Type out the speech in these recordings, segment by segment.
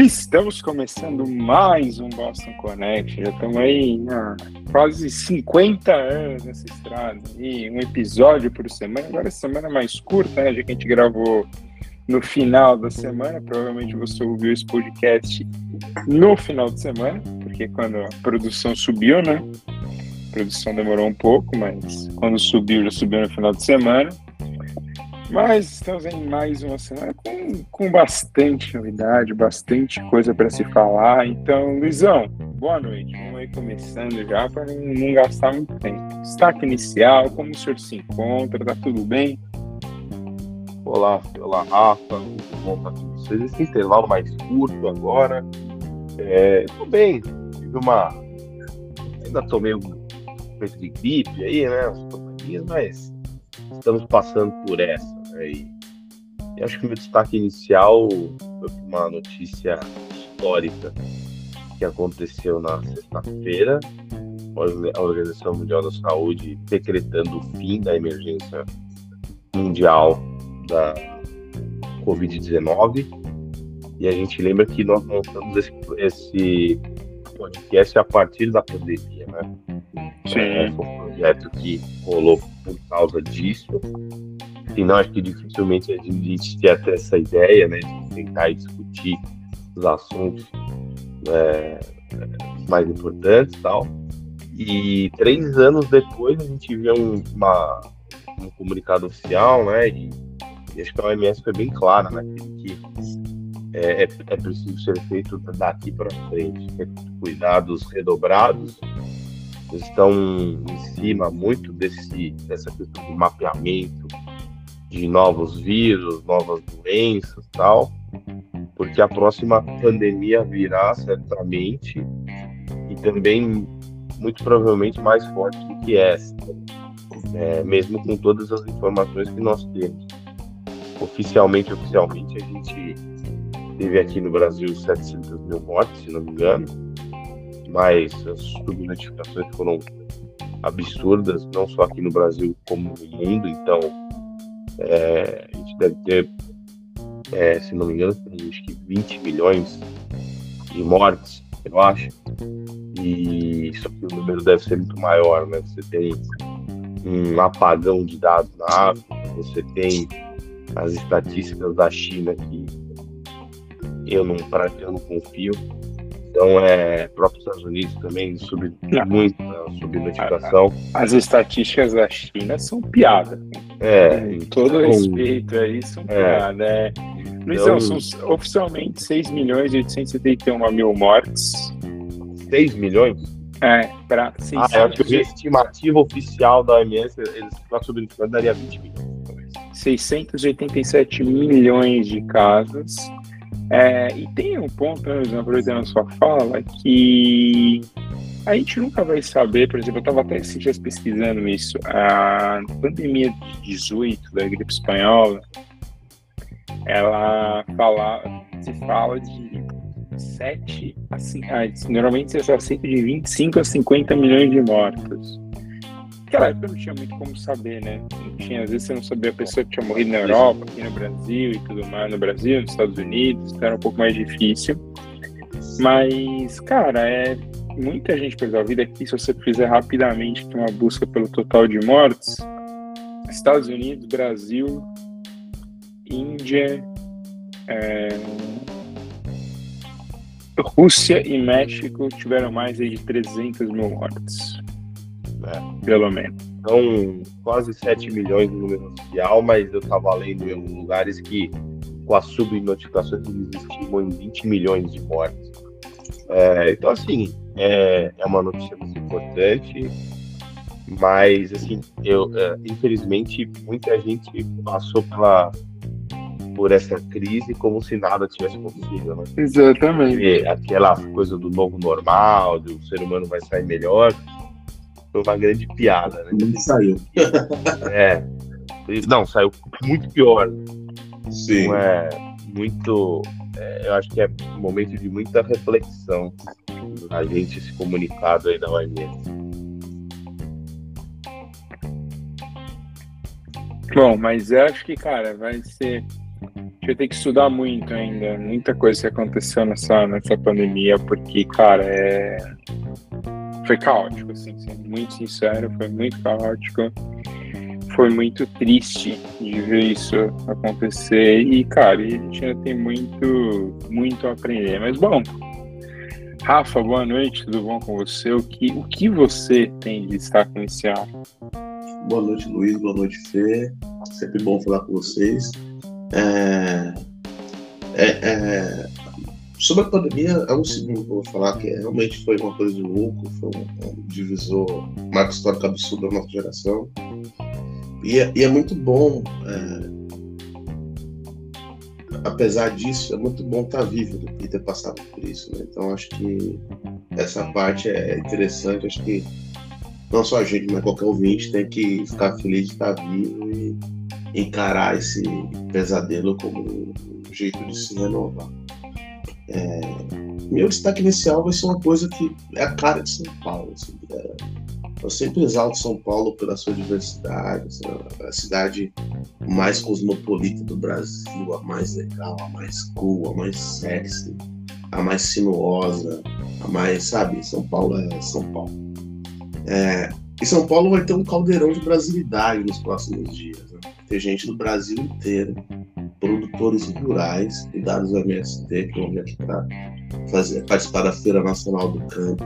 Estamos começando mais um Boston Connect. Já estamos aí há quase 50 anos nessa estrada. E um episódio por semana. Agora a semana é mais curta, né? Já que a gente gravou no final da semana. Provavelmente você ouviu esse podcast no final de semana, porque quando a produção subiu, né? A produção demorou um pouco, mas quando subiu, já subiu no final de semana. Mas estamos em mais uma semana com, com bastante novidade, bastante coisa para se falar. Então, Luizão, boa noite. Vamos aí começando já para não, gastar muito tempo. Destaque inicial, como o senhor se encontra? Tá tudo bem? Olá, olá, Rafa. Muito bom estar com vocês. Esse intervalo mais curto agora. É, bem. Tive uma. Ainda tomei um peito de gripe aí, né? As mas estamos passando por essa. E, e acho que o meu destaque inicial foi uma notícia histórica que aconteceu na sexta-feira, a Organização Mundial da Saúde decretando o fim da emergência mundial da Covid-19. E a gente lembra que nós montamos esse, esse podcast a partir da pandemia, né? Sim. É, foi um projeto que rolou por causa disso. Senão, acho que dificilmente a gente ia ter essa ideia, né, de tentar discutir os assuntos é, mais importantes e tal. E três anos depois a gente vê um, uma, um comunicado oficial, né, e, e, acho que a OMS foi bem clara, né, que é, é, é preciso ser feito daqui para frente, é cuidados redobrados estão em cima muito desse dessa questão de mapeamento de novos vírus, novas doenças tal, porque a próxima pandemia virá certamente e também muito provavelmente mais forte do que essa, é, mesmo com todas as informações que nós temos. Oficialmente, oficialmente, a gente teve aqui no Brasil 700 mil mortes, se não me engano, mas as subnotificações foram absurdas, não só aqui no Brasil como no mundo, então é, a gente deve ter, é, se não me engano, acho que 20 milhões de mortes, eu acho. E só que o número deve ser muito maior, né? Você tem um apagão de dados na África, você tem as estatísticas da China que eu não, eu não confio. Então, é, próprios Estados Unidos também sub, muito subnotificação. As estatísticas da China são piada. É, Com todo então, respeito a isso, são é, piada. É. Luizão, então, são oficialmente 6 milhões e 871 mil mortes. 6 milhões? É, para 600... Ah, eu acho que a estimativa oficial da OMS, eles para subnotificação daria 20 milhões. 687 milhões de casos é, e tem um ponto, né, aproveitando a sua fala, que a gente nunca vai saber, por exemplo, eu estava até esses dias pesquisando isso, a pandemia de 18 da gripe espanhola, ela fala, se fala de 7 a 5, ah, normalmente você aceita de 25 a 50 milhões de mortos. Naquela época não tinha muito como saber, né? Não tinha, às vezes você não sabia a pessoa que tinha morrido na Europa, aqui no Brasil e tudo mais, no Brasil, nos Estados Unidos, então era um pouco mais difícil. Mas, cara, é muita gente perdeu a vida aqui. Se você fizer rapidamente uma busca pelo total de mortes, Estados Unidos, Brasil, Índia, é... Rússia e México tiveram mais de 300 mil mortes né? Pelo menos. Então, quase 7 milhões no número oficial, mas eu estava lendo em alguns lugares que com as subnotificações eles estimam em 20 milhões de mortes. É, então, assim, é, é uma notícia muito importante, mas, assim, eu, é, infelizmente, muita gente passou pela, por essa crise como se nada tivesse acontecido, né? Exatamente. E aquela coisa do novo normal, do ser humano vai sair melhor, foi uma grande piada, né? Ele saiu. É. Não, saiu muito pior. Sim. Então, é muito. É, eu acho que é um momento de muita reflexão a gente se comunicado aí da OMS. Bom, mas eu acho que, cara, vai ser gente vai ter que estudar muito ainda, muita coisa que aconteceu nessa, nessa pandemia, porque, cara, é... foi caótico, assim, sendo muito sincero, foi muito caótico. Foi muito triste de ver isso acontecer e, cara, a gente ainda tem muito, muito a aprender. Mas, bom, Rafa, boa noite, tudo bom com você? O que, o que você tem de destaque inicial? Boa noite, Luiz, boa noite, Fê. Sempre bom falar com vocês. É, é, é, sobre a pandemia, é um segundo que eu vou falar que realmente foi uma coisa de louco, foi um, um divisor, marco histórico absurdo da nossa geração. E é, e é muito bom, é, apesar disso, é muito bom estar vivo e ter passado por isso. Né? Então, acho que essa parte é interessante. Acho que não só a gente, mas qualquer ouvinte tem que ficar feliz de estar vivo e encarar esse pesadelo como um jeito de se renovar. É, meu destaque inicial vai ser uma coisa que é a cara de São Paulo. Assim, é, eu sempre exalto São Paulo pela sua diversidade, assim, a cidade mais cosmopolita do Brasil, a mais legal, a mais cool, a mais sexy, a mais sinuosa, a mais, sabe, São Paulo é São Paulo. É, e São Paulo vai ter um caldeirão de brasilidade nos próximos dias ter gente do Brasil inteiro, produtores rurais ligados ao MST, que vão vir aqui para participar da Feira Nacional do Campo.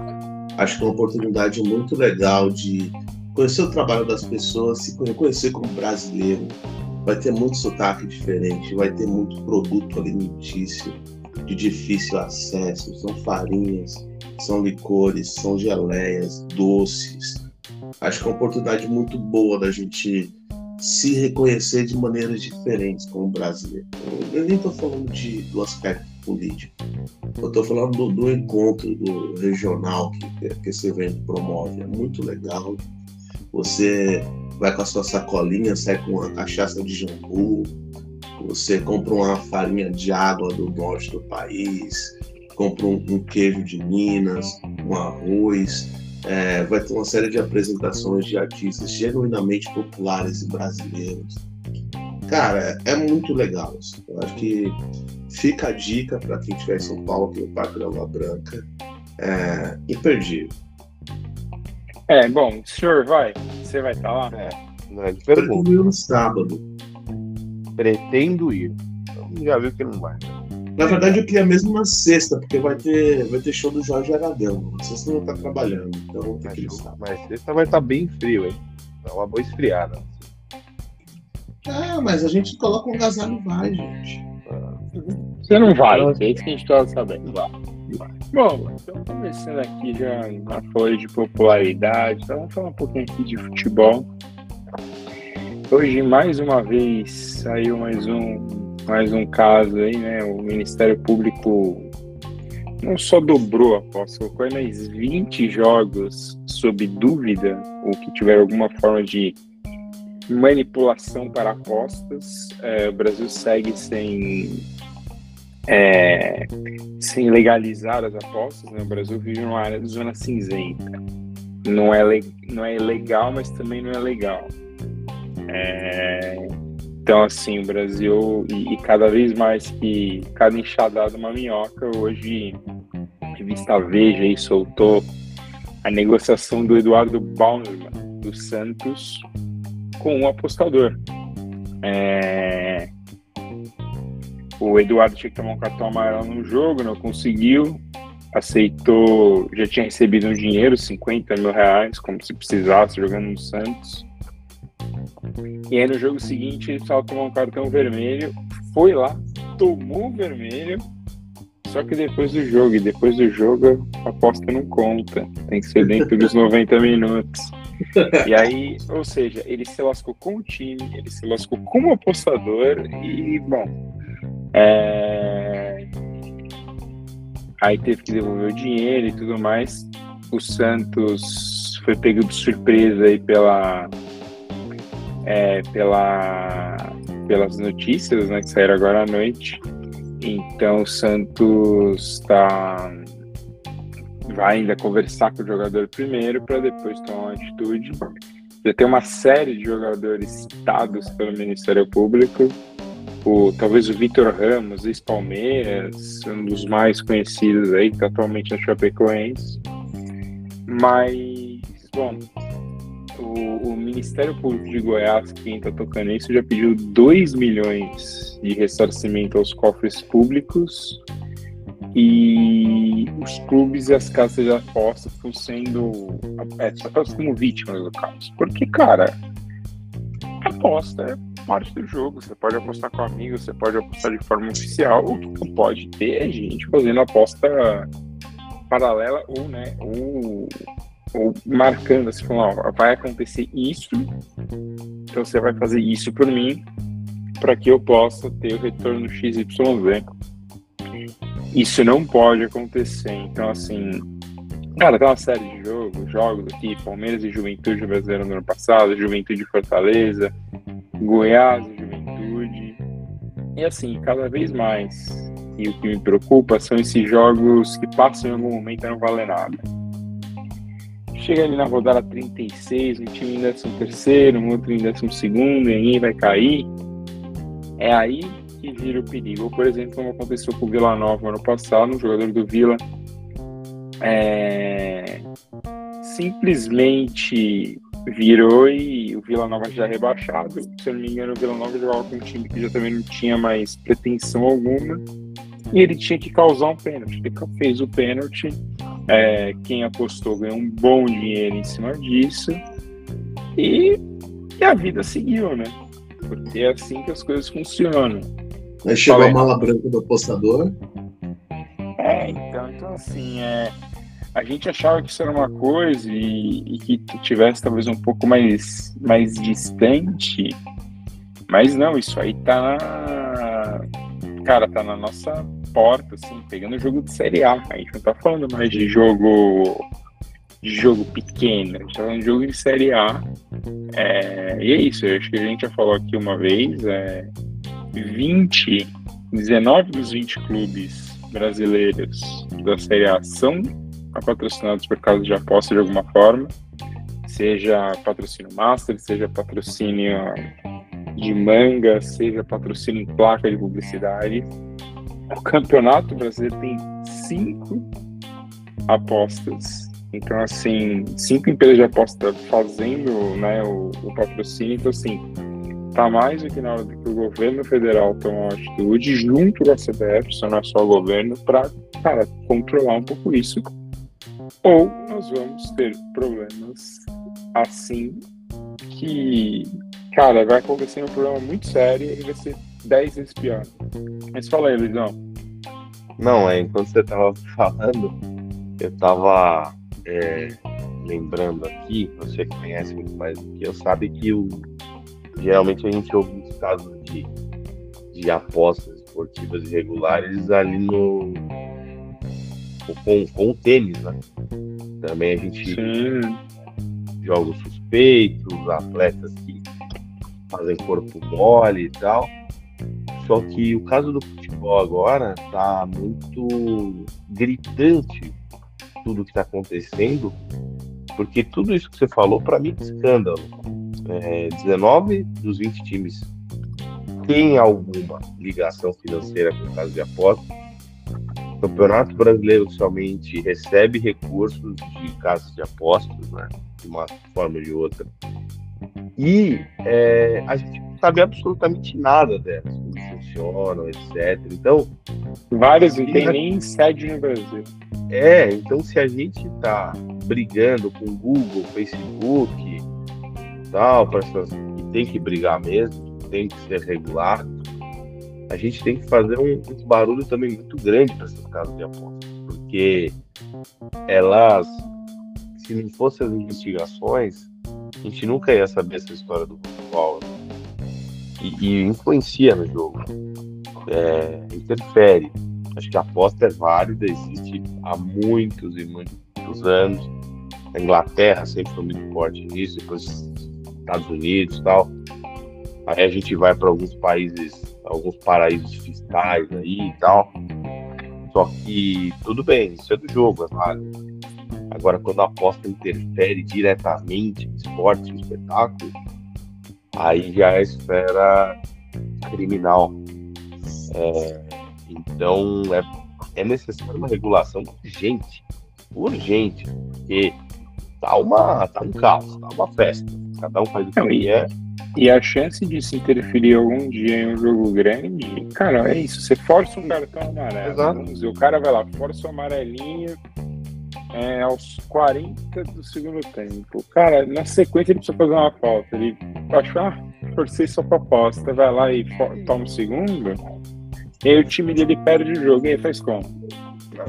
Acho que é uma oportunidade muito legal de conhecer o trabalho das pessoas, se conhecer como brasileiro. Vai ter muito sotaque diferente, vai ter muito produto alimentício de difícil acesso. São farinhas, são licores, são geleias, doces. Acho que é uma oportunidade muito boa da gente se reconhecer de maneiras diferentes como brasileiro. Eu nem estou falando de, do aspecto político, eu estou falando do, do, encontro do regional que, que esse evento promove. É muito legal. Você vai com a sua sacolinha, sai com uma cachaça de jambu, você compra uma farinha de água do norte do país, compra um, um queijo de Minas, um arroz é, vai ter uma série de apresentações de artistas genuinamente populares e brasileiros. Cara, é muito legal. Assim. Eu acho que fica a dica para quem estiver em São Paulo, que é o Parque da Lua Branca. É imperdível. É, bom, o senhor vai? Você vai estar tá lá? É, não é de pergunta. no sábado. Pretendo ir. Já viu que não vai. Na verdade, eu queria mesmo na sexta, porque vai ter, vai ter show do Jorge Aragão. Na sexta não tá trabalhando, então tem que Mas sexta vai estar tá bem frio, hein? É uma boa esfriada. Ah, mas a gente coloca um agasalho e vai, gente. Você não vai, é isso que a gente tá sabendo. Vai. Bom, então começando aqui já na folha de popularidade, então vamos falar um pouquinho aqui de futebol. Hoje, mais uma vez, saiu mais um mais um caso aí, né? O Ministério Público não só dobrou a aposta, colocou mais 20 jogos sob dúvida, ou que tiveram alguma forma de manipulação para apostas. É, o Brasil segue sem, é, sem legalizar as apostas. Né? O Brasil vive numa área de zona cinzenta. Não é, não é legal, mas também não é legal. É, então, assim, o Brasil, e, e, cada vez mais que cada enxadada uma minhoca, hoje, a revista Veja aí soltou a negociação do Eduardo Bauerman, do Santos, com um apostador. É... O Eduardo tinha que tomar um cartão amarelo no jogo, não conseguiu, aceitou, já tinha recebido um dinheiro, 50 mil reais, como se precisasse, jogando no Santos e aí no jogo seguinte ele só tomou um cartão vermelho, foi lá, tomou o vermelho, só que depois do jogo, e depois do jogo a aposta não conta, tem que ser dentro dos 90 minutos. E aí, ou seja, ele se lascou com o time, ele se lascou como apostador e, bom, é... aí teve que devolver o dinheiro e tudo mais. O Santos foi pego de surpresa aí pela é, pela, pelas notícias né, que saíram agora à noite. Então o Santos tá, vai ainda conversar com o jogador primeiro para depois tomar uma atitude. Já tem uma série de jogadores citados pelo Ministério Público. o, talvez o Vitor Ramos, ex-Palmeiras, um dos mais conhecidos aí, que tá atualmente na Chapecoense. Mas, bom, o, o, Ministério Público de Goiás, quem está tocando isso, já pediu 2 milhões de ressarcimento aos cofres públicos e os clubes e as casas de apostas estão sendo é, tratados como vítimas do caso. Porque, cara, aposta é parte do jogo. Você pode apostar com amigos, você pode apostar de forma oficial. O que não pode ter é gente fazendo aposta paralela ou, né, ou ou marcando assim, falando, ó, vai acontecer isso, então você vai fazer isso por mim, para que eu possa ter o retorno XYZ. Isso não pode acontecer. Então, assim, cara, tem uma série de jogos, jogos aqui, Palmeiras e Juventude Brasileiro no ano passado, Juventude Fortaleza, Goiás e Juventude. E assim, cada vez mais. E o que me preocupa são esses jogos que passam em algum momento e não valem nada chega ali na rodada 36, um time em 13 terceiro, um outro em 12 segundo, e aí vai cair, é aí que vira o perigo. Por exemplo, como aconteceu com o Vila Nova ano passado, um jogador do Vila é, simplesmente virou e o Vila Nova já rebaixado. Se eu não me engano, o Vila Nova jogava com um time que já também não tinha mais pretensão alguma. E ele tinha que causar um pênalti. Ele fez o pênalti é, quem apostou ganhou um bom dinheiro em cima disso. E, e, a vida seguiu, né? Porque é assim que as coisas funcionam. Aí chegou Falei. a mala branca do apostador. É, então, então assim, é, a gente achava que isso era uma coisa e, e que tivesse talvez um pouco mais, mais distante. Mas não, isso aí tá. Cara, tá na nossa porta, assim, pegando jogo de Série A. A gente não tá falando mais de jogo de jogo pequeno, a gente tá falando de jogo de Série A. É, e é isso, eu acho que a gente já falou aqui uma vez, é, 20, 19 dos 20 clubes brasileiros da Série A são patrocinados por causa de aposta de alguma forma, seja patrocínio master, seja patrocínio de manga, seja patrocínio em placa de publicidade. O Campeonato Brasileiro tem cinco apostas. Então, assim, cinco empresas de aposta fazendo né, o, o patrocínio. Então, assim, tá mais do que na hora que o governo federal tomar uma atitude junto com a CBF, isso não é só o governo, para, cara, controlar um pouco isso. Ou nós vamos ter problemas assim que, cara, vai acontecer um problema muito sério e vai ser 10 vezes pior. Mas fala aí, Luizão. Não, é, enquanto você tava falando, eu tava é, lembrando aqui, você conhece muito mais do que eu, sabe que o, geralmente a gente ouve os casos de, de apostas esportivas irregulares ali no. Com, com o tênis, né? Também a gente Sim. jogos suspeitos, atletas que fazem corpo mole e tal. Só que o caso do futebol agora tá muito gritante tudo que está acontecendo, porque tudo isso que você falou, para mim, é escândalo. É, 19 dos 20 times têm alguma ligação financeira com o caso de aposta. O Campeonato Brasileiro somente recebe recursos de casas de apostas, né, de uma forma ou de outra. E é, a gente não sabe absolutamente nada delas funcionam, etc. Então. Vários não tem nem sede no Brasil. É, então se a gente tá brigando com Google, Facebook tal, para essas que tem que brigar mesmo, tem que ser regulado, a gente tem que fazer um, um barulho também muito grande para essas casas de apostas, porque elas, se não fossem as investigações, a gente nunca ia saber essa história do futebol. E, e influencia no jogo, é, interfere. Acho que a aposta é válida, existe há muitos e muitos anos. A Inglaterra sempre foi muito forte nisso, depois Estados Unidos e tal. Aí a gente vai para alguns países, alguns paraísos fiscais aí e tal. Só que tudo bem, isso é do jogo, é válido. Agora, quando a aposta interfere diretamente no esporte, no espetáculo, aí já é esfera criminal. É, então é, é necessária uma regulação urgente, urgente, porque tá, uma, tá um caos, tá uma festa. Cada um faz o que Não, e- quer. E a chance de se interferir algum dia em um jogo grande, cara, é isso. Você força um cartão amarelo. Exato. Vamos dizer, o cara vai lá, força o amarelinho é, aos 40 do segundo tempo. Cara, na sequência ele precisa fazer uma falta. Ele acha, ah, forcei sua proposta, vai lá e toma o segundo. E aí o time dele perde o jogo. E aí faz como?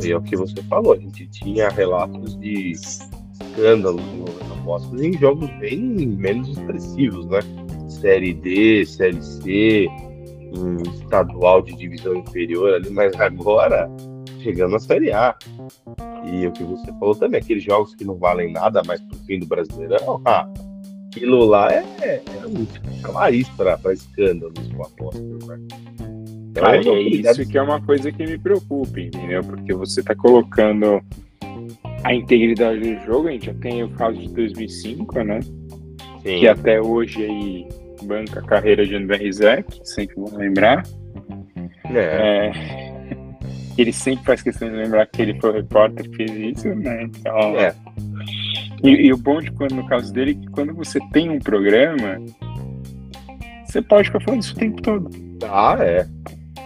E é o que você falou, a gente tinha relatos de escândalos envolvendo apostas em jogos bem menos expressivos, né? Série D, Série C, estadual de divisão inferior ali, mas agora chegando na Série A. E o que você falou também, aqueles jogos que não valem nada mais pro fim do Brasileirão, ah, aquilo lá é, é um chamariz para escândalos com apostas, né? Então, é isso que é uma coisa que me preocupa, entendeu? Porque você tá colocando a integridade do jogo. A gente já tem o caso de 2005, né? Sim. Que até hoje aí banca a carreira de André Rizek, sempre vou lembrar. É, É, Ele sempre faz questão de lembrar que ele foi o repórter que fez isso, né? Então, é. E, e o bom de quando, no caso dele, é que quando você tem um programa, você pode ficar falando isso o tempo todo. Ah, é.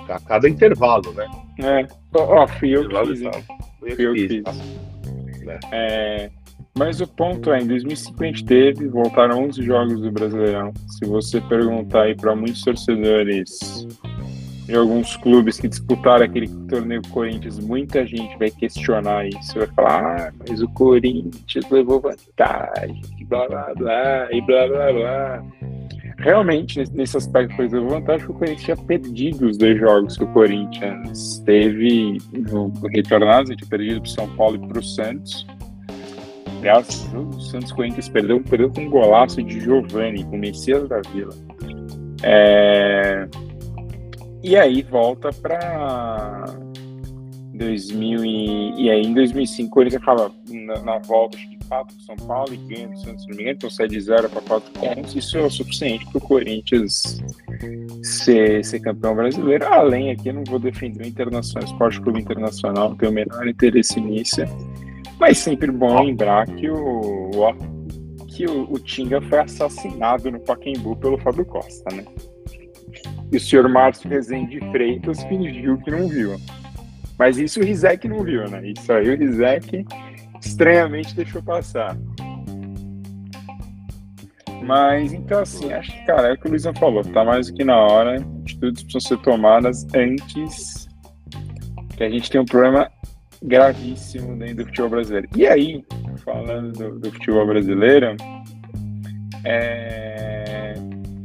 A cada intervalo, né? É. Ó, ó, fui eu que fiz, hein? Fui eu que fiz, tá? É, mas o ponto é, em 2005 a gente teve, voltaram 11 jogos do Brasileirão. Se você perguntar aí para muitos torcedores de alguns clubes que disputaram aquele torneio Corinthians, muita gente vai questionar isso. Vai falar, ah, mas o Corinthians levou vantagem, blá blá blá, e blá blá blá. Realmente, nesse- aspecto, foi levou vantagem porque o Corinthians tinha perdido os dois jogos que o Corinthians teve no gente tinha perdido para o São Paulo e para o Santos. Aliás, o Santos Corinthians perdeu, perdeu com um golaço de Giovanni, com o Messias da Vila. É, E aí volta para 2000 e... e aí em 2005 o Corinthians acaba na, na volta empata com o São Paulo e ganha do Santos, se não me engano, então sai de 0 para 4 pontos. Isso é o suficiente para o Corinthians ser, ser campeão brasileiro. Além aqui, eu não vou defender o Internacional, Esporte Clube Internacional, não tenho o menor interesse nisso. Mas sempre bom lembrar que o, o- que o, o Tinga foi assassinado no Pacaembu pelo Fábio Costa, né? E o senhor Márcio Rezende Freitas fingiu que não viu. Mas isso o Rizek não viu, né? Isso aí o Rizek estranhamente deixou passar. Mas então assim, acho que, cara, é o que o Luizão falou, tá mais do que na hora, atitudes precisam ser tomadas antes que a gente tenha um problema gravíssimo dentro do futebol brasileiro. E aí, falando do, do futebol brasileiro, é,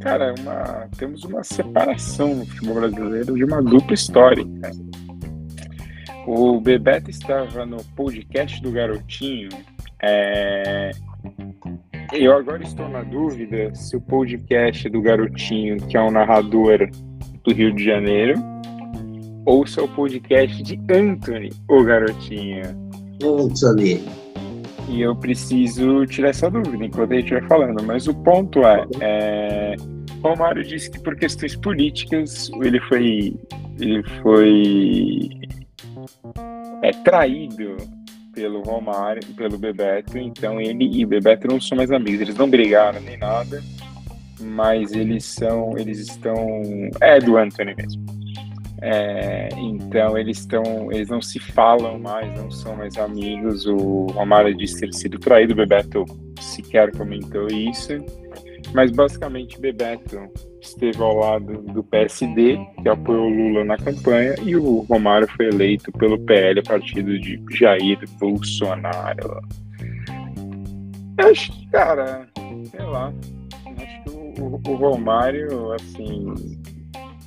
cara, uma, temos uma separação no futebol brasileiro de uma dupla histórica. O Bebeto estava no podcast do Garotinho. é, eu agora estou na dúvida se o podcast do Garotinho, que é um narrador do Rio de Janeiro, ou se é o podcast de Anthony, o Garotinho. Anthony. E eu preciso tirar essa dúvida enquanto a gente vai falando. Mas o ponto é, é Romário disse que por questões políticas ele foi, ele foi é, traído pelo Romário, pelo Bebeto. Então ele e o Bebeto não são mais amigos. Eles não brigaram nem nada, mas eles são, eles estão, é do Anthony mesmo. É, então eles estão, eles não se falam mais, não são mais amigos. O Romário disse ter sido traído, o Bebeto sequer comentou isso. Mas basicamente Bebeto esteve ao lado do PSD, que apoiou Lula na campanha, e o Romário foi eleito pelo PL, partido de Jair Bolsonaro. Eu acho que, cara, sei lá. Acho que o, o- o Romário, assim,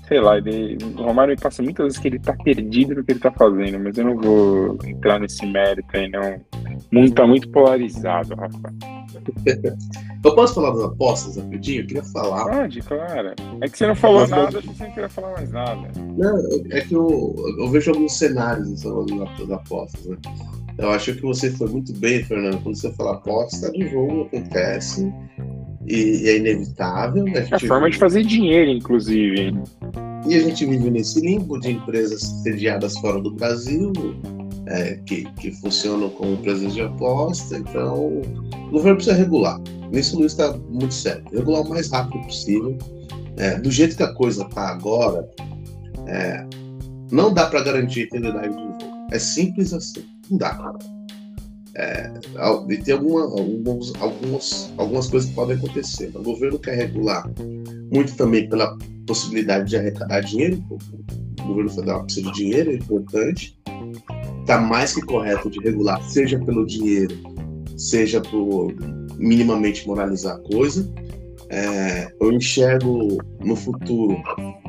sei lá, ele, o Romário me passa muitas vezes que ele tá perdido no que ele tá fazendo, mas eu não vou entrar nesse mérito aí, não. O mundo tá muito polarizado, Rafa. Eu posso falar das apostas rapidinho? Eu queria falar. Pode, claro. É que você não falou Mas nada, achei que você não queria falar mais nada. Não, é que eu, eu vejo alguns cenários das apostas, né? Eu acho que você foi muito bem, Fernando. Quando você fala aposta, o jogo acontece e, e é inevitável. A É a forma de fazer dinheiro, inclusive. E a gente vive nesse limbo de empresas sediadas fora do Brasil, é, que, que funcionam como empresas de aposta. Então, o governo precisa regular. Nisso o Luiz está muito certo. Regular o mais rápido possível. É, do jeito que a coisa está agora, é, não dá para garantir a integridade do jogo. É simples assim. Não dá. É, e tem alguma, alguns, algumas, algumas coisas que podem acontecer. O governo quer regular muito também pela possibilidade de arrecadar dinheiro. O governo federal precisa de dinheiro, é importante. Está mais que correto de regular, seja pelo dinheiro, seja por minimamente moralizar a coisa. É, eu enxergo no futuro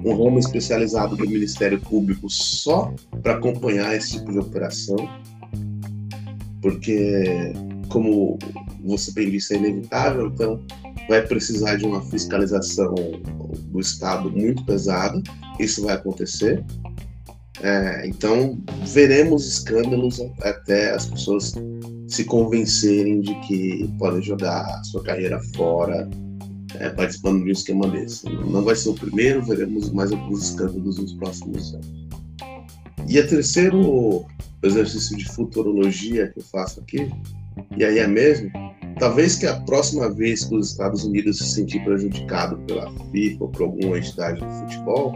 um ramo especializado do Ministério Público só para acompanhar esse tipo de operação, porque, como você bem disse, é inevitável, então vai precisar de uma fiscalização do Estado muito pesada, isso vai acontecer. É, então, veremos escândalos até as pessoas se convencerem de que podem jogar a sua carreira fora é, participando de um esquema desse. Não vai ser o primeiro, veremos mais alguns escândalos nos próximos anos. E o terceiro exercício de futurologia que eu faço aqui, e aí é mesmo, talvez que a próxima vez que os Estados Unidos se sentir prejudicado pela FIFA ou por alguma entidade de futebol,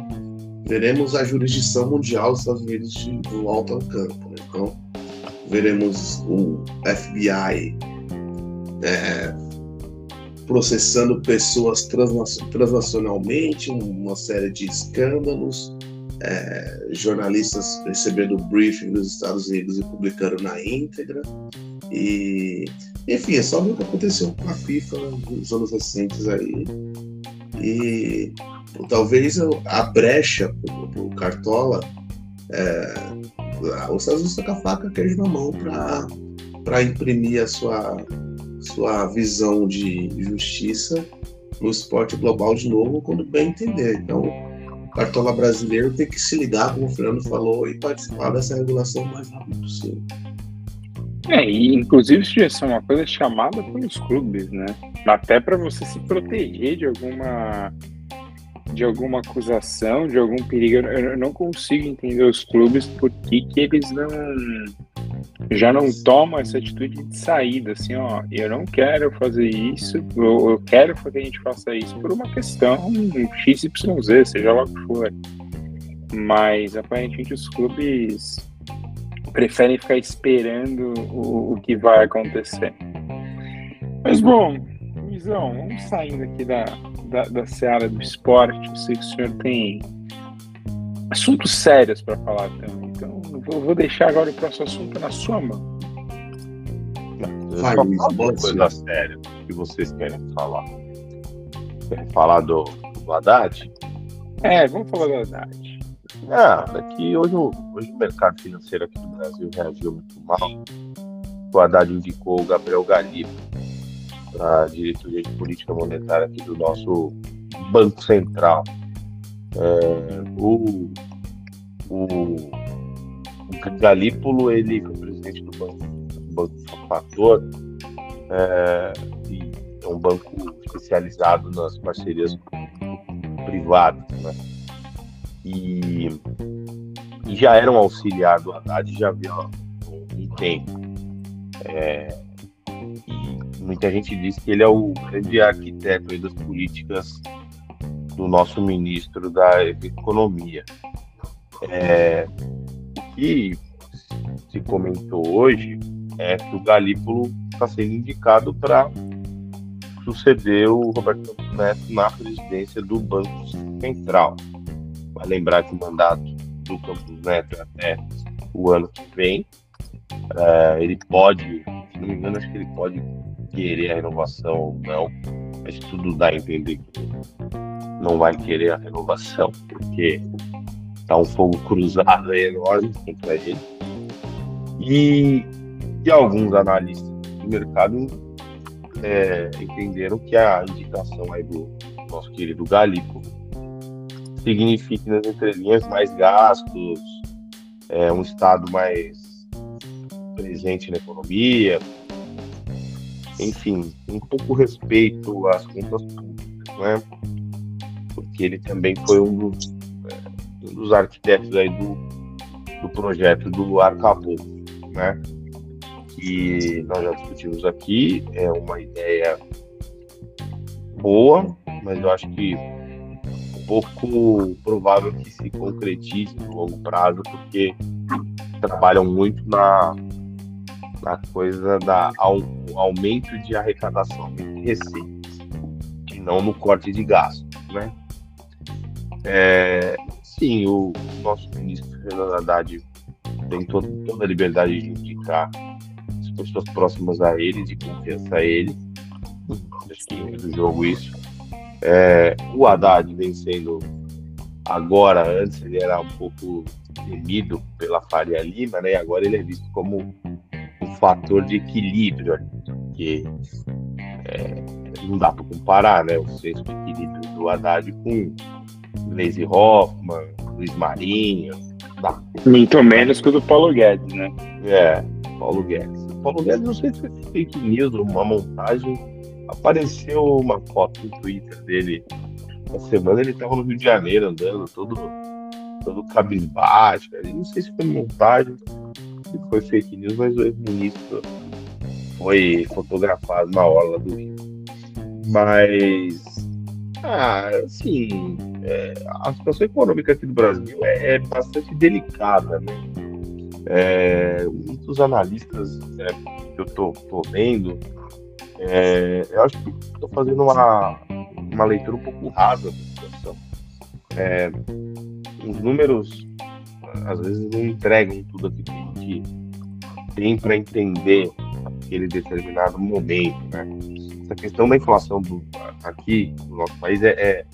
veremos a jurisdição mundial dos Estados Unidos de volta ao campo. Né? Então, veremos o FBI é, processando pessoas transnacionalmente, uma série de escândalos, é, jornalistas recebendo briefing dos Estados Unidos e publicando na íntegra. E, enfim, é só ver o que aconteceu com a FIFA nos anos recentes aí. E talvez a brecha para o Cartola, é, os Estados Unidos com a faca queijo na mão para imprimir a sua sua visão de justiça no esporte global de novo quando bem entender. Então, o Cartola brasileiro tem que se ligar, como o Fernando falou, e participar dessa regulação o mais rápido possível. É, e inclusive isso é uma coisa chamada pelos clubes, né? Até para você se proteger de alguma de alguma acusação, de algum perigo. Eu não consigo entender os clubes por que, que eles não já não tomam essa atitude de saída, assim, ó, eu não quero fazer isso, eu, eu quero que a gente faça isso por uma questão XYZ, seja lá o que for. Mas aparentemente os clubes preferem ficar esperando o, o que vai acontecer. Mas bom, Luizão, vamos saindo aqui da, da, da seara do esporte. Eu sei que o senhor tem assuntos sérios para falar também. Então, vou, vou, deixar agora o próximo assunto na sua mão. Vai, uma coisa séria que vocês querem falar. Querem falar do, do Haddad? É, vamos falar do Haddad. Ah, daqui hoje, hoje o mercado financeiro aqui do Brasil reagiu muito mal. O Haddad indicou o Gabriel Galipo a diretoria de política monetária aqui do nosso Banco Central. É, o, o, o Galípolo, ele foi presidente do Banco, banco Fator, é, e é um banco especializado nas parcerias privadas, né? E, e já era um auxiliar do Haddad já havia um tempo. É, muita gente diz que ele é o grande arquiteto das políticas do nosso ministro da Economia. É, o que se comentou hoje é que o Galípolo está sendo indicado para suceder o Roberto Neto na presidência do Banco Central. Vai lembrar que o mandato do Campos Neto é até o ano que vem. É, ele pode, se não me engano, acho que ele pode querer a renovação ou não, mas tudo dá a entender que não vai querer a renovação, porque tá um fogo cruzado aí enorme contra ele. E, e alguns analistas do mercado é, entenderam que a indicação aí do nosso querido Galipo significa nas entrelinhas mais gastos, é, um Estado mais presente na economia, enfim, um pouco respeito às contas públicas, né? porque ele também foi um dos, dos arquitetos aí do, do projeto do Arcabouço, né? Que nós já discutimos aqui, é uma ideia boa, mas eu acho que pouco provável que se concretize no longo prazo, porque trabalham muito na, na coisa da ao, aumento de arrecadação de receitas, e não no corte de gastos, né? É, sim, o nosso ministro Fernando Haddad tem todo, toda a liberdade de indicar as pessoas próximas a ele, de confiança a ele. Acho que é do jogo isso. É, o Haddad vem sendo agora, antes ele era um pouco temido pela Faria Lima, né? Agora ele é visto como fator de equilíbrio, porque é, não dá para comparar, né? O senso de equilíbrio do Haddad com Gleisi Hoffmann, Luiz Marinho. Tá. Muito menos que o do Paulo Guedes, né? É, Paulo Guedes. O Paulo Guedes, não sei se foi fake news ou uma montagem apareceu uma foto no Twitter dele. Na semana ele estava no Rio de Janeiro andando, todo, todo cabisbaixo. Não sei se foi montagem, se foi fake news, mas o ex-ministro foi fotografado na orla do Rio. Mas, ah, assim, é, a situação econômica aqui do Brasil é, é bastante delicada, né? É, muitos analistas é, que eu tô, tô lendo é, eu acho que estou fazendo uma, uma leitura um pouco rasa da situação. É, os números, às vezes, não entregam tudo aquilo que a gente tem para entender aquele determinado momento. Né? Essa questão da inflação do, aqui no nosso país é, é,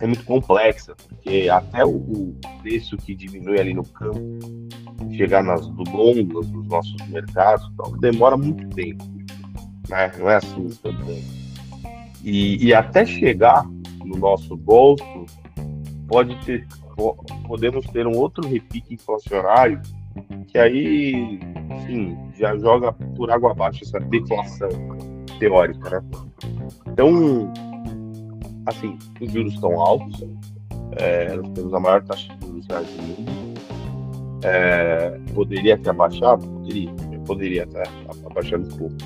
é muito complexa, porque até o, o, preço que diminui ali no campo chegar nas gôndolas dos nossos mercados então, demora muito tempo né? Não é assim também. E, e até chegar no nosso bolso, pode ter, podemos ter um outro repique inflacionário que aí, enfim, já joga por água abaixo essa deflação teórica, né? Então, assim, os juros estão altos, é, nós temos a maior taxa de juros do mundo. É, poderia ter abaixado? Poderia, poderia ter abaixado um pouco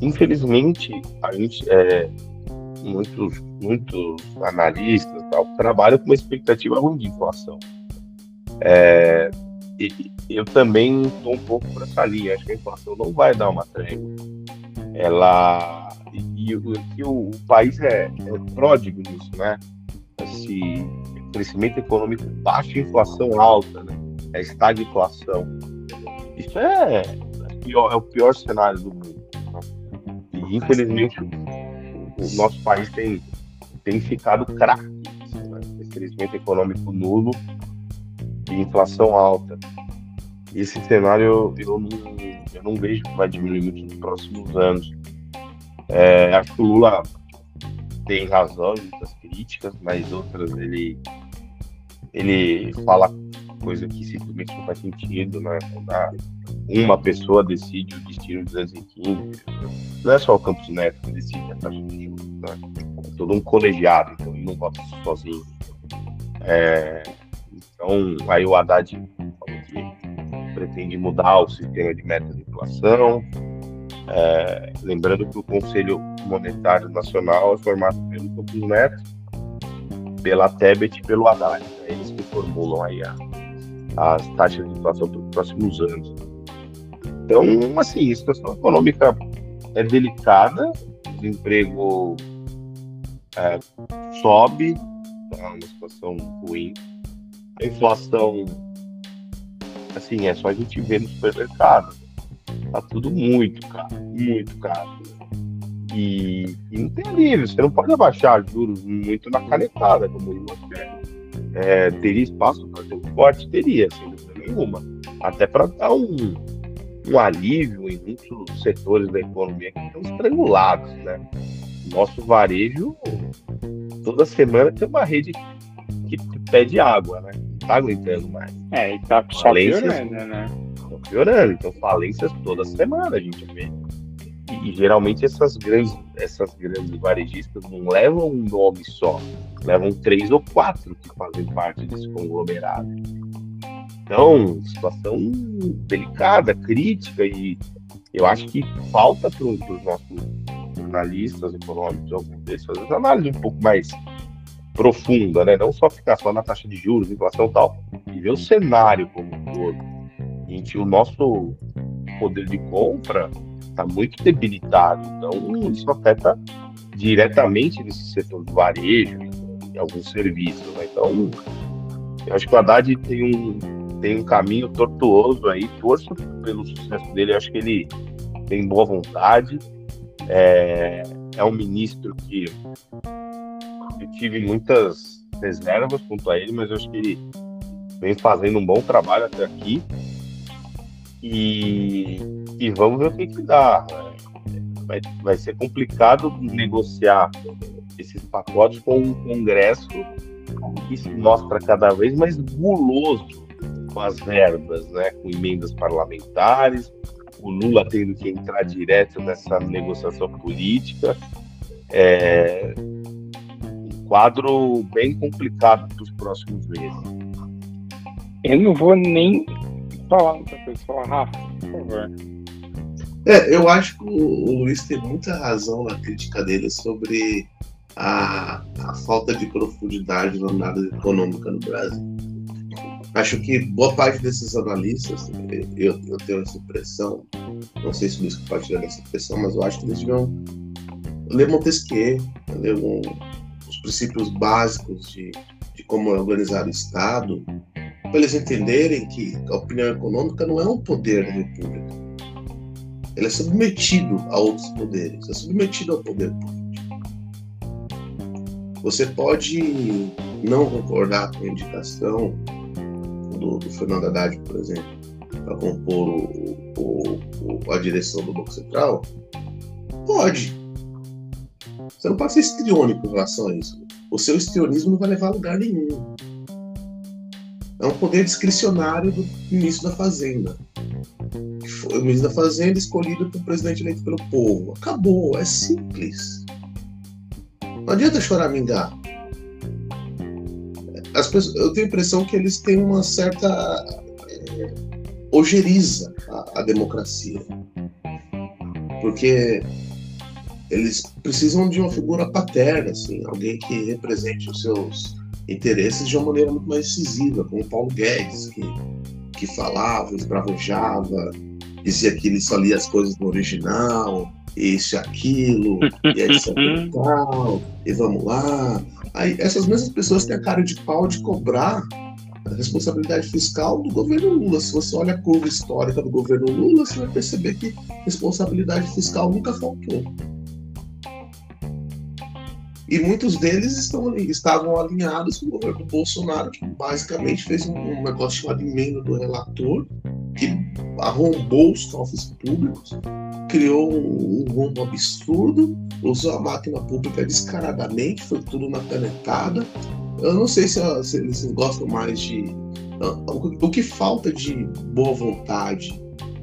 Infelizmente, a gente, é, muitos, muitos analistas tal, trabalham com uma expectativa ruim de inflação. É, eu também estou um pouco por essa linha. Acho que a inflação não vai dar uma trégua. Ela e, e, e o, o, país é, é pródigo nisso, né? Esse crescimento econômico baixo, inflação alta, né? É estagflação. Isso é, é, pior, é o pior cenário do mundo infelizmente o nosso país tem, tem ficado craque. Né? Crescimento econômico nulo e inflação alta. Esse cenário eu não, eu não vejo que vai diminuir muito nos próximos anos. É, acho que o Lula tem razão em muitas críticas, mas outras ele, ele fala coisa que simplesmente não faz sentido, né? Uma pessoa decide o destino de 215. Não é só o Campos Neto que decide a taxa de juros, né? Todo um colegiado, então ele não vota sozinho. É, então, aí o Haddad falou que pretende mudar o sistema de meta de inflação. É, lembrando que o Conselho Monetário Nacional é formado pelo Campos Neto, pela Tebet e pelo Haddad. É eles que formulam aí a, as taxas de inflação para os próximos anos. Então, assim, a situação econômica é delicada, desemprego é, sobe, tá uma situação ruim. A inflação, assim, é só a gente ver no supermercado. Tá tudo muito caro, muito caro. E, e não tem alívio, você não pode abaixar juros muito na canetada, como o quer é, teria espaço para fazer um corte? Teria, sem dúvida nenhuma. Até para dar um, um alívio em muitos setores da economia que estão estrangulados, né? Nosso varejo, toda semana tem uma rede que pede água, né? Não tá aguentando mais. É, e tá só falências, piorando, né? Piorando, então falências toda semana a gente vê. e, geralmente essas grandes, essas grandes varejistas não levam um nome só, levam três ou quatro que fazem parte desse conglomerado. Então, situação delicada, crítica, e eu acho que falta para os nossos jornalistas econômicos, alguns deles, fazer uma análise um pouco mais profunda, né? Não só ficar só na taxa de juros, inflação e tal, e ver o cenário como um todo, em que o nosso poder de compra está muito debilitado. Então, isso afeta diretamente nesse setor do varejo e alguns serviços. Né? Então, eu acho que o Haddad tem um, tem um caminho tortuoso aí. Torço pelo sucesso dele. Eu acho que ele tem boa vontade. É, é um ministro que eu tive muitas reservas quanto a ele, mas eu acho que ele vem fazendo um bom trabalho até aqui. E, e vamos ver o que, que dá. Vai, vai ser complicado negociar esses pacotes com um Congresso que se mostra cada vez mais guloso com as verbas, né? com emendas parlamentares, o Lula tendo que entrar direto nessa negociação política. É um quadro bem complicado para os próximos meses. Eu não vou nem falar muita coisa. Fala, Rafa, por favor. É, eu acho que o, Luiz tem muita razão na crítica dele sobre a, a falta de profundidade na análise econômica no Brasil. Acho que boa parte desses analistas, eu, eu tenho essa impressão, não sei se o Luiz compartilha dessa impressão, mas eu acho que eles deviam ler Montesquieu, ler um, os princípios básicos de, de como organizar o Estado, para eles entenderem que a opinião econômica não é um poder da República. Ele é submetido a outros poderes, é submetido ao poder político. Você pode não concordar com a indicação do, do Fernando Haddad, por exemplo, para compor o, o, o, a direção do Banco Central? Pode. Você não pode ser histriônico em relação a isso. O seu histrionismo não vai levar a lugar nenhum. É um poder discricionário do ministro da Fazenda. O ministro da Fazenda escolhido pelo presidente eleito pelo povo. Acabou, é simples. Não adianta choramingar. As pessoas, eu tenho a impressão que eles têm uma certa é, ojeriza a, a democracia. Porque eles precisam de uma figura paterna, assim, alguém que represente os seus interesses de uma maneira muito mais decisiva, como Paulo Guedes, que, que falava, esbravejava, dizia que ele só lia as coisas no original, isso e aquilo, e etc e tal, e vamos lá. Aí essas mesmas pessoas têm a cara de pau de cobrar a responsabilidade fiscal do governo Lula. Se você olha a curva histórica do governo Lula, você vai perceber que responsabilidade fiscal nunca faltou. E muitos deles estão, estavam alinhados com o governo Bolsonaro, que basicamente fez um, um negócio chamado emenda do relator, que arrombou os cofres públicos, criou um, um rombo absurdo, usou a máquina pública descaradamente, foi tudo na canetada. Eu não sei se, se eles gostam mais de. O que falta de boa vontade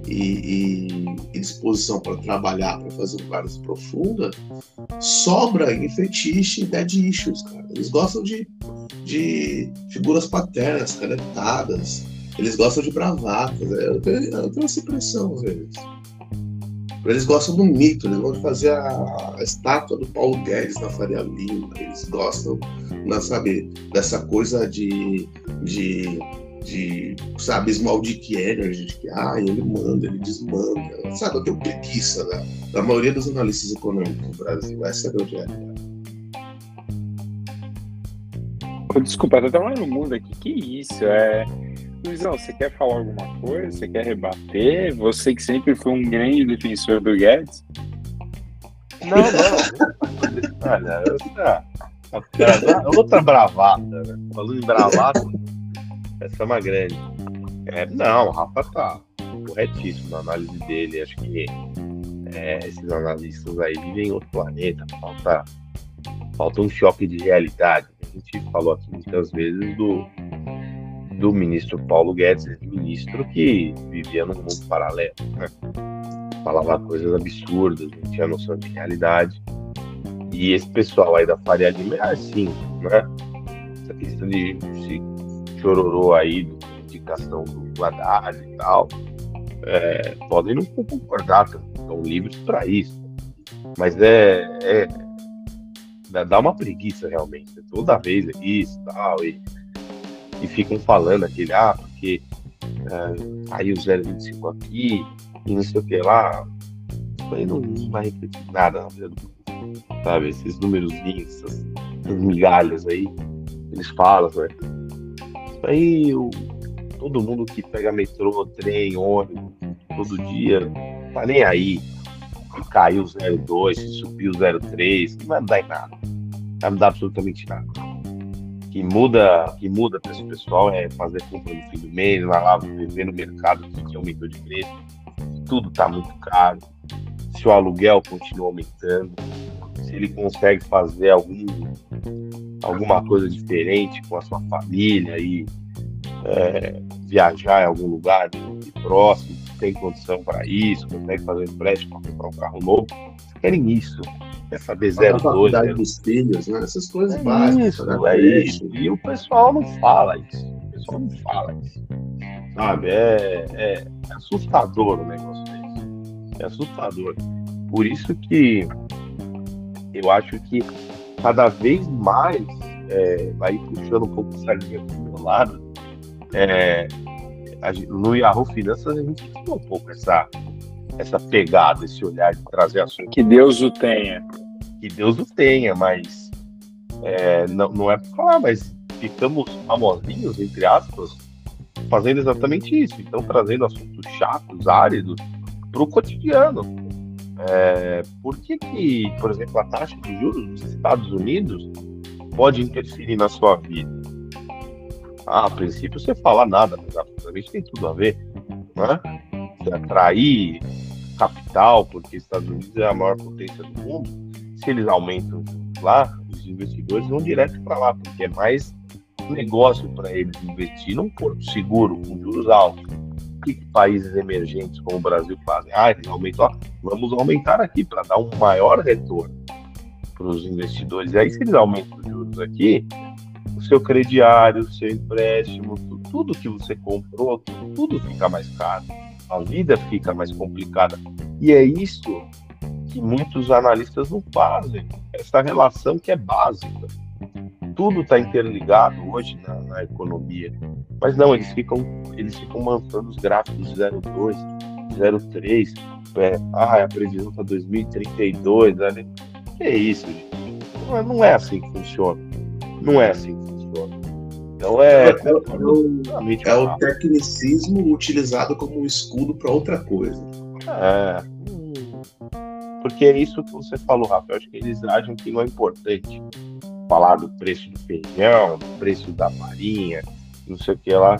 e, e, e disposição para trabalhar, para fazer uma análise profunda, sobra em fetiche e dead issues, cara. Eles gostam de, de figuras paternas, canetadas, eles gostam de bravatas. Eu tenho, eu tenho essa impressão às vezes. Eles gostam do mito, eles vão fazer a, a, estátua do Paulo Guedes na Faria Lima, eles gostam, não, sabe, dessa coisa de, de de, sabe, Smalldick Energy, de que ah, ele manda, ele desmanda. Sabe, eu tenho preguiça da, da maioria dos analistas econômicos do Brasil. Essa é a grande realidade. Desculpa, tá até no mundo aqui. Que isso? É. Luizão, você quer falar alguma coisa? Você quer rebater? Você que sempre foi um grande defensor do Guedes? Não, não. Olha, outra, outra bravata, né? Falando em bravata, essa é uma grande. É, não, o Rafa tá corretíssimo na análise dele. Acho que é, esses analistas aí vivem em outro planeta. Falta, falta um choque de realidade. A gente falou aqui muitas vezes do, do ministro Paulo Guedes, ministro que vivia num mundo paralelo. Né? falava coisas absurdas, não tinha noção de realidade. E esse pessoal aí da Faria Lima é assim, né? Essa questão de se chororou aí, de indicação do Haddad e tal, é, podem não concordar, estão livres para isso. Mas é, é, dá uma preguiça realmente. Toda vez é isso tal, e, e ficam falando aquele, ah, porque é, aí o 025 aqui, e não sei o que lá. Aí não, não vai refletir nada na vida do. Sabe? Esses essas, essas migalhas aí, eles falam, né? Isso aí, o, todo mundo que pega metrô, trem, ônibus, todo dia, tá nem aí. Se caiu 0,2, se subiu 0,3, não vai mudar em nada. Não vai mudar absolutamente nada. Que muda, que muda para esse pessoal é fazer compra no fim do mês, vai lá ver no mercado que aumentou de preço. Tudo está muito caro. Se o aluguel continua aumentando, se ele consegue fazer algum, alguma coisa diferente com a sua família e é, viajar em algum lugar próximo, tem condição para isso, consegue fazer empréstimo para comprar um carro novo, querem isso. Quer saber 02. A dos filhos, né? Essas coisas é básicas. Isso, é isso. E o pessoal não fala isso. O pessoal não fala isso. Sabe? É, é assustador o negócio desse. É assustador. Por isso que eu acho que cada vez mais é, vai puxando um pouco essa linha pro meu lado. É, no Yahoo Finanças a gente tem um pouco essa, essa pegada, esse olhar de trazer assunto. Que Deus o tenha. Que Deus o tenha, mas é, não, não é para falar, mas ficamos famosinhos, entre aspas, fazendo exatamente isso. Então, trazendo assuntos chatos, áridos, para o cotidiano. É, por que, que, por exemplo, a taxa de juros dos Estados Unidos pode interferir na sua vida? Ah, a princípio você fala nada, mas absolutamente tem tudo a ver, né? Você atrair capital, porque Estados Unidos é a maior potência do mundo, se eles aumentam lá, os investidores vão direto para lá, porque é mais negócio para eles investir num porto seguro, com juros altos. O que países emergentes como o Brasil fazem? Ah, eles aumentam, vamos aumentar aqui para dar um maior retorno para os investidores. E aí, se eles aumentam os juros aqui, o seu crediário, o seu empréstimo, tudo que você comprou, tudo fica mais caro. A vida fica mais complicada. E é isso que muitos analistas não fazem. Essa relação que é básica. Tudo está interligado hoje na, na, economia. Mas não, eles ficam, eles ficam montando os gráficos 02, 03. É, ah, a previsão para 2032. Né? Que é isso, gente? Não é, não é assim que funciona. Não é assim que. Então é. É, é, o, é o tecnicismo utilizado como escudo para outra coisa. É. Porque é isso que você falou, Rafael. Acho que eles agem que não é importante. Falar do preço do feijão, do preço da farinha, não sei o que lá.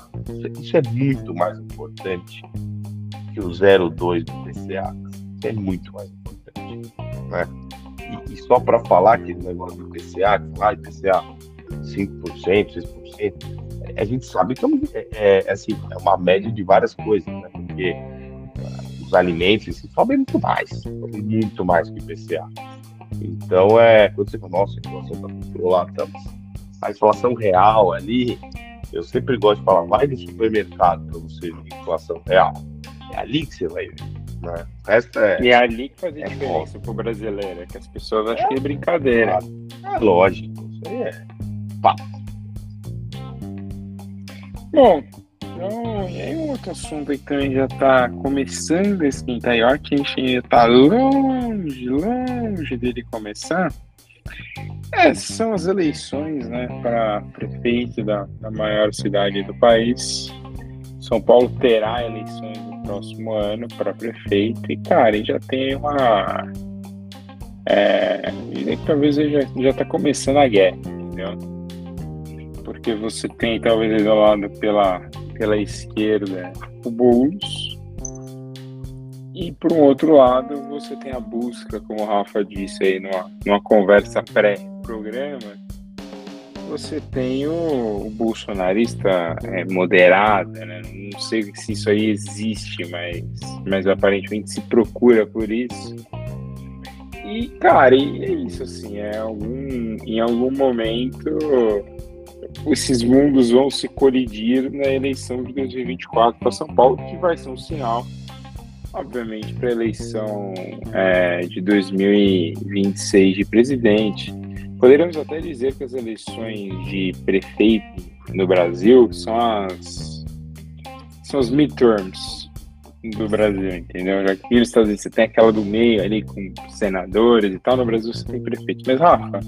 Isso é muito mais importante que o 02 do PCA. Isso é muito mais importante. Né? E, e só para falar aquele negócio do PCA, que lá, PCA 5%, 6%, a gente sabe que é, é, é, assim, é uma média de várias coisas, né? Porque uh, os alimentos assim, sobem muito mais, sobem muito mais que o IPCA. Então, é, quando você fala, nossa, a inflação está controlada, tá, a inflação real ali, eu sempre gosto de falar, vai no supermercado para você ver a inflação real. É ali que você vai ver. Né? O resto é. E é ali que faz a é diferença para o brasileiro, é que as pessoas acham que é brincadeira. É lógico, isso aí é Bom, então, um outro assunto aí também já está começando a esquentar, e que a gente está longe, longe dele começar. É, são as eleições, né, para prefeito da, da maior cidade do país. São Paulo terá eleições no próximo ano para prefeito e, cara, já tem uma. É, talvez já, já tá começando a guerra, entendeu? Porque você tem talvez isolado pela, pela esquerda o Boulos, e por um outro lado você tem a busca, como o Rafa disse aí numa, numa conversa pré-programa, você tem o, o bolsonarista é, moderado, né? Não sei se isso aí existe, mas, mas aparentemente se procura por isso. E, cara, e é isso, assim, é algum, em algum momento esses mundos vão se colidir na eleição de 2024 para São Paulo, que vai ser um sinal, obviamente, para a eleição é, de 2026 de presidente. Poderíamos até dizer que as eleições de prefeito no Brasil são as, são os midterms do Brasil, entendeu? Já que nos Estados Unidos você tem aquela do meio ali com senadores e tal, no Brasil você tem prefeito. Mas, Rafa,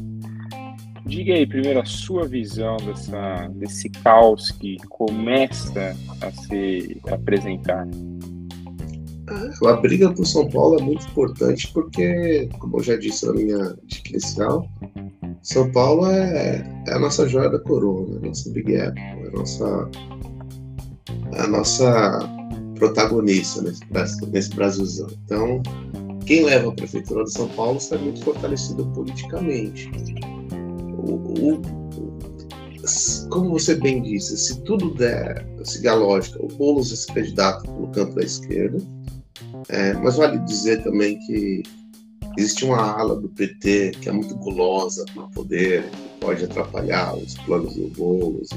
diga aí primeiro a sua visão dessa, desse caos que começa a se apresentar. A briga por São Paulo é muito importante porque, como eu já disse na minha descrição, São Paulo é, é, a nossa joia da coroa, né? a nossa Big Apple, é a nossa, é a nossa protagonista nesse, nesse Brasilzão. Então, quem leva a prefeitura de São Paulo está muito fortalecido politicamente. O, como você bem disse, se tudo der, seguir a lógica, o Boulos esse candidato no campo da esquerda, é, mas vale dizer também que existe uma ala do PT que é muito gulosa pelo poder, que pode atrapalhar os planos do Boulos,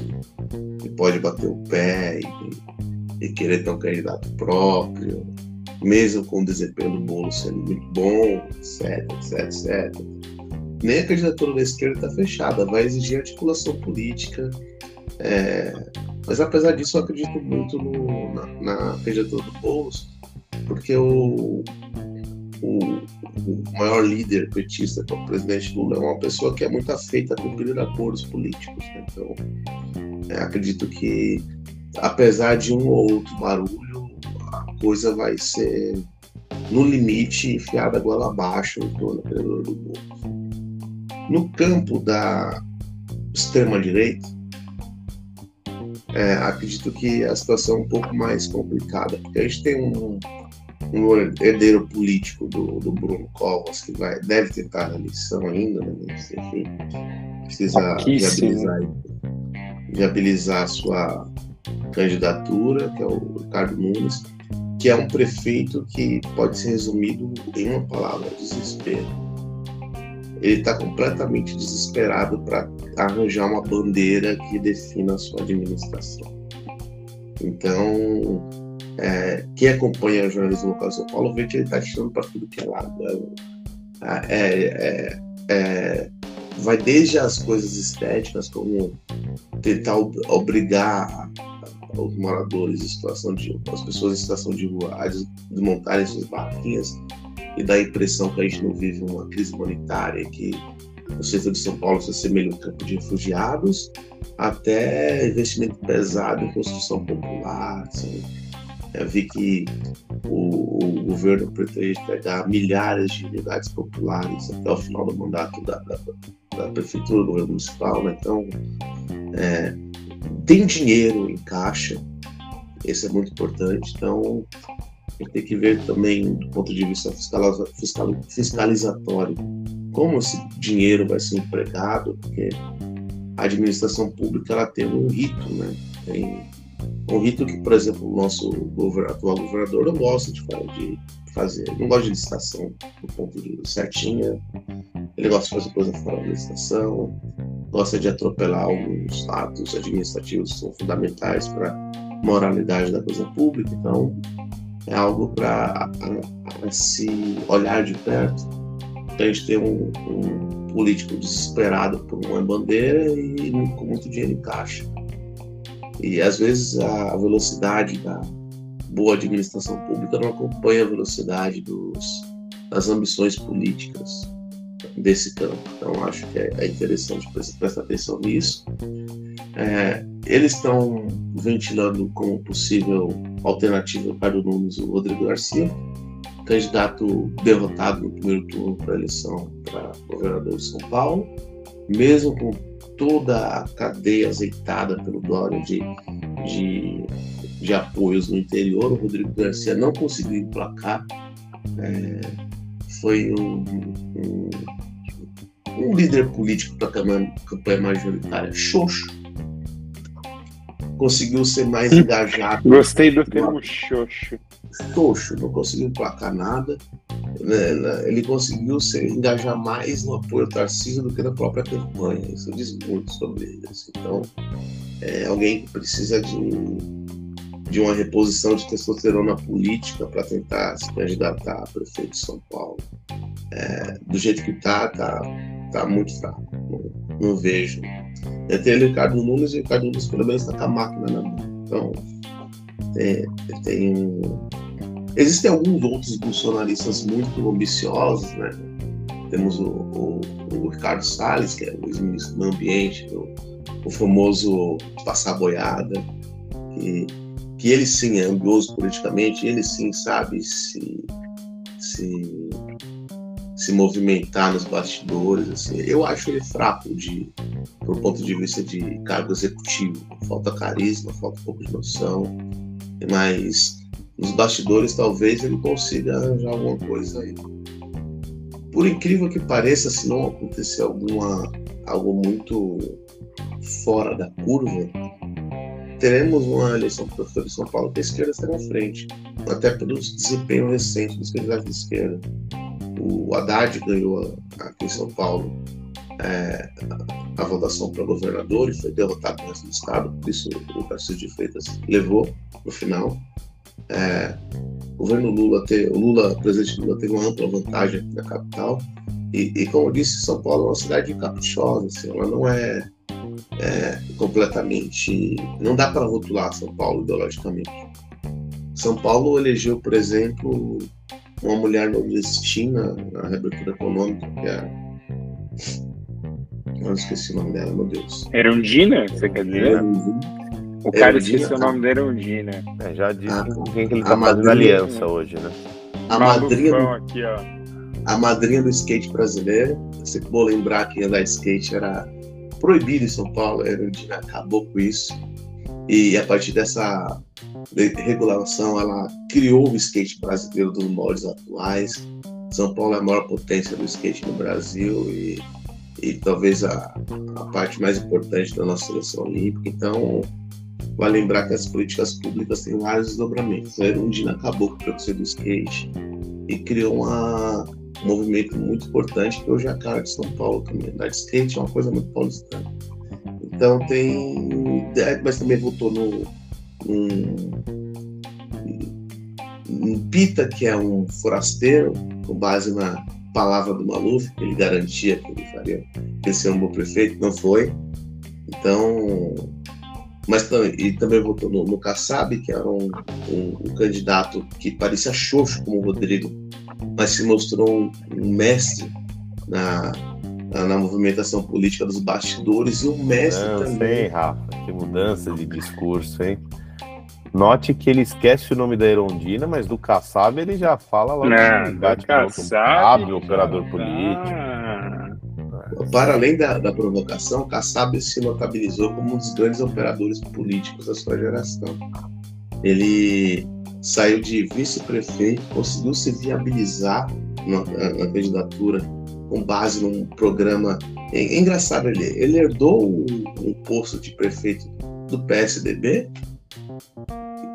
e, pode bater o pé e, e, querer ter um candidato próprio, mesmo com o desempenho do Boulos sendo muito bom, etc, etc, etc. Nem a candidatura da esquerda está fechada, vai exigir articulação política. É, mas apesar disso, eu acredito muito no, na, na candidatura do Boulos, porque o, o, o, maior líder petista, que é o presidente Lula, é uma pessoa que é muito afeita a cumprir acordos políticos. Né? Então, é, acredito que, apesar de um ou outro barulho, a coisa vai ser, no limite, enfiada goela abaixo em torno do do Bolsonaro. No campo da extrema-direita, é, acredito que a situação é um pouco mais complicada, porque a gente tem um, um herdeiro político do, do Bruno Covas, que vai, deve tentar a eleição ainda, né? Mas, enfim, precisa viabilizar, viabilizar a sua candidatura, que é o Ricardo Nunes, que é um prefeito que pode ser resumido em uma palavra: desespero. Ele está completamente desesperado para arranjar uma bandeira que defina a sua administração. Então, é, quem acompanha o jornalismo local de São Paulo vê que ele está tirando para tudo que é lado. É, é, é, é, vai desde as coisas estéticas, como tentar obrigar os moradores em situação de as pessoas em situação de rua a desmontarem suas barraquinhas e dá a impressão que a gente não vive uma crise humanitária, que o centro de São Paulo se assemelha a um campo de refugiados, até investimento pesado em construção popular, assim, eu vi que o, o, governo pretende pegar milhares de unidades populares até o final do mandato da, da, da prefeitura, do governo municipal. Né? Então, é, tem dinheiro em caixa, isso é muito importante. Então, tem que ver também, do ponto de vista fiscal, fiscalizatório, como esse dinheiro vai ser empregado, porque a administração pública ela tem um rito, né? Tem um rito que, por exemplo, o nosso atual governador não gosta de, de fazer, não gosta de licitação do ponto de certinha, ele gosta de fazer coisa fora da licitação, gosta de atropelar alguns atos administrativos que são fundamentais para a moralidade da coisa pública, então é algo para se olhar de perto. Então, a gente tem um, um político desesperado por uma bandeira e com muito dinheiro em caixa. E às vezes a velocidade da boa administração pública não acompanha a velocidade dos, das ambições políticas desse campo. Então acho que é, é interessante prestar atenção nisso. É, eles estão ventilando como possível alternativa para o Nunes o Rodrigo Garcia, candidato derrotado no primeiro turno para a eleição para governador de São Paulo, mesmo com toda a cadeia azeitada pelo Dória de, de, de apoios no interior. O Rodrigo Garcia não conseguiu emplacar. É, foi um, um, um líder político para a campanha majoritária xoxo conseguiu ser mais engajado. Gostei do termo xoxo. Xoxo, não conseguiu placar nada. Né? Ele conseguiu se engajar mais no apoio ao Tarcísio do que na própria campanha. Isso diz muito sobre ele. Assim. Então, é alguém que precisa de, de uma reposição de testosterona política para tentar se candidatar a prefeito de São Paulo. É, do jeito que está, tá, tá muito fraco. Não vejo eu tenho o Ricardo Nunes e o Ricardo Nunes pelo menos está com a máquina na mão. Então, tem, tem, existem alguns outros bolsonaristas muito ambiciosos, né? Temos o, o, o Ricardo Salles, que é o ex-ministro do Ambiente, o, o famoso passar boiada, que, que ele sim é ambicioso politicamente, ele sim sabe se, se se movimentar nos bastidores. Assim. Eu acho ele fraco de, do ponto de vista de cargo executivo. Falta carisma, falta um pouco de noção. Mas nos bastidores talvez ele consiga arranjar alguma coisa aí. Por incrível que pareça, se não acontecer alguma, algo muito fora da curva, teremos uma eleição para prefeito de São Paulo que a esquerda está na frente, até pelo desempenho recente dos candidatos de esquerda o Haddad ganhou aqui em São Paulo é, a votação para governador e foi derrotado no resto do estado, por isso o Tarcísio de Freitas levou no final. É, o governo Lula, te, o Lula, o presidente Lula teve uma ampla vantagem aqui na capital e, e, como eu disse, São Paulo é uma cidade caprichosa, assim, ela não é, é completamente, não dá para rotular São Paulo ideologicamente. São Paulo elegeu, por exemplo, uma mulher nordestina na reabertura econômica, que é. Eu esqueci o nome dela, meu Deus. Erundina, você quer dizer? O cara esqueceu o nome da Erundina. É, já disse ah, com quem que ele tá fazendo aliança hoje, né? A madrinha, do, aqui, ó. a madrinha do skate brasileiro. É sempre bom lembrar que andar skate era proibido em São Paulo, a Erundina acabou com isso. E a partir dessa regulação, ela criou o skate brasileiro dos moldes atuais. São Paulo é a maior potência do skate no Brasil e, e talvez a, a parte mais importante da nossa seleção olímpica. Então, vale lembrar que as políticas públicas têm vários desdobramentos. A Erundina acabou com o preconceito do skate e criou uma, um movimento muito importante que hoje é a cara de São Paulo também. Andar de skate é uma coisa muito paulistana. Então tem. É, mas também votou no. Um, um Pita, que é um forasteiro, com base na palavra do Maluf, que ele garantia que ele faria que seria um bom prefeito, não foi. Então. Mas e também votou no, no Kassab, que era um, um, um, candidato que parecia xoxo como o Rodrigo, mas se mostrou um, um mestre na, na, na, movimentação política dos bastidores e o mestre mudança, também. Hein, Rafa? Que mudança de discurso, hein? Note que ele esquece o nome da Erondina, mas do Kassab ele já fala lá no debate Kassab, um operador político. Para além da, da provocação, Kassab se notabilizou como um dos grandes operadores políticos da sua geração. Ele saiu de vice-prefeito, conseguiu se viabilizar na, na, na candidatura com base num programa. É, é engraçado, ele, ele herdou um, um, posto de prefeito do PSDB,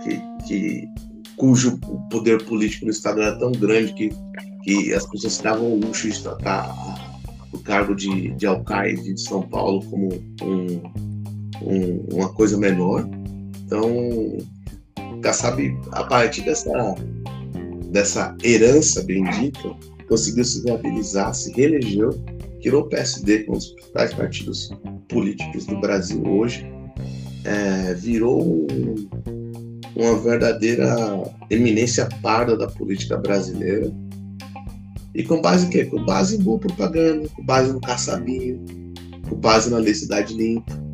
que, que, cujo poder político no Estado era tão grande que, que as pessoas se davam o luxo de tratar o cargo de, de alcaide de São Paulo como um, um, uma coisa menor. Então, Kassab, a partir dessa, dessa herança bendita, conseguiu se viabilizar, se reelegeu, tirou o PSD, com os principais partidos políticos do Brasil hoje, é, virou um, uma verdadeira eminência parda da política brasileira. E com base em quê? Com base em boa propaganda, com base no caçabinho, com base na lei Cidade Limpa.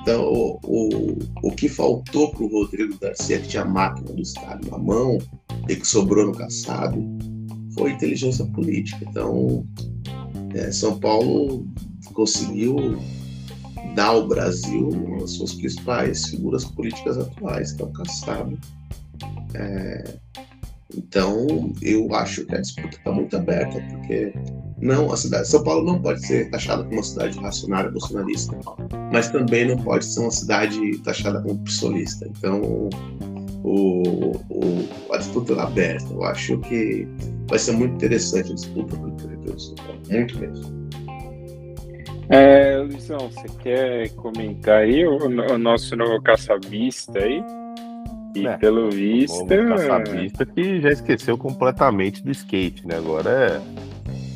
Então, o, o, o que faltou para o Rodrigo Garcia, que tinha a máquina do Estado na mão e que sobrou no caçado, foi inteligência política. Então, é, São Paulo conseguiu dar ao Brasil uma das suas principais figuras políticas atuais, que é o Kassab. É, então, eu acho que a disputa está muito aberta, porque não a cidade São Paulo não pode ser taxada como uma cidade racionária bolsonarista, mas também não pode ser uma cidade taxada como psolista. Então, o, o, a disputa é aberta. Eu acho que vai ser muito interessante a disputa do de São Paulo, muito mesmo. É, Luizão, você quer comentar aí o, o nosso novo caçavista aí? E é, pelo visto. Caçavista que já esqueceu completamente do skate, né? Agora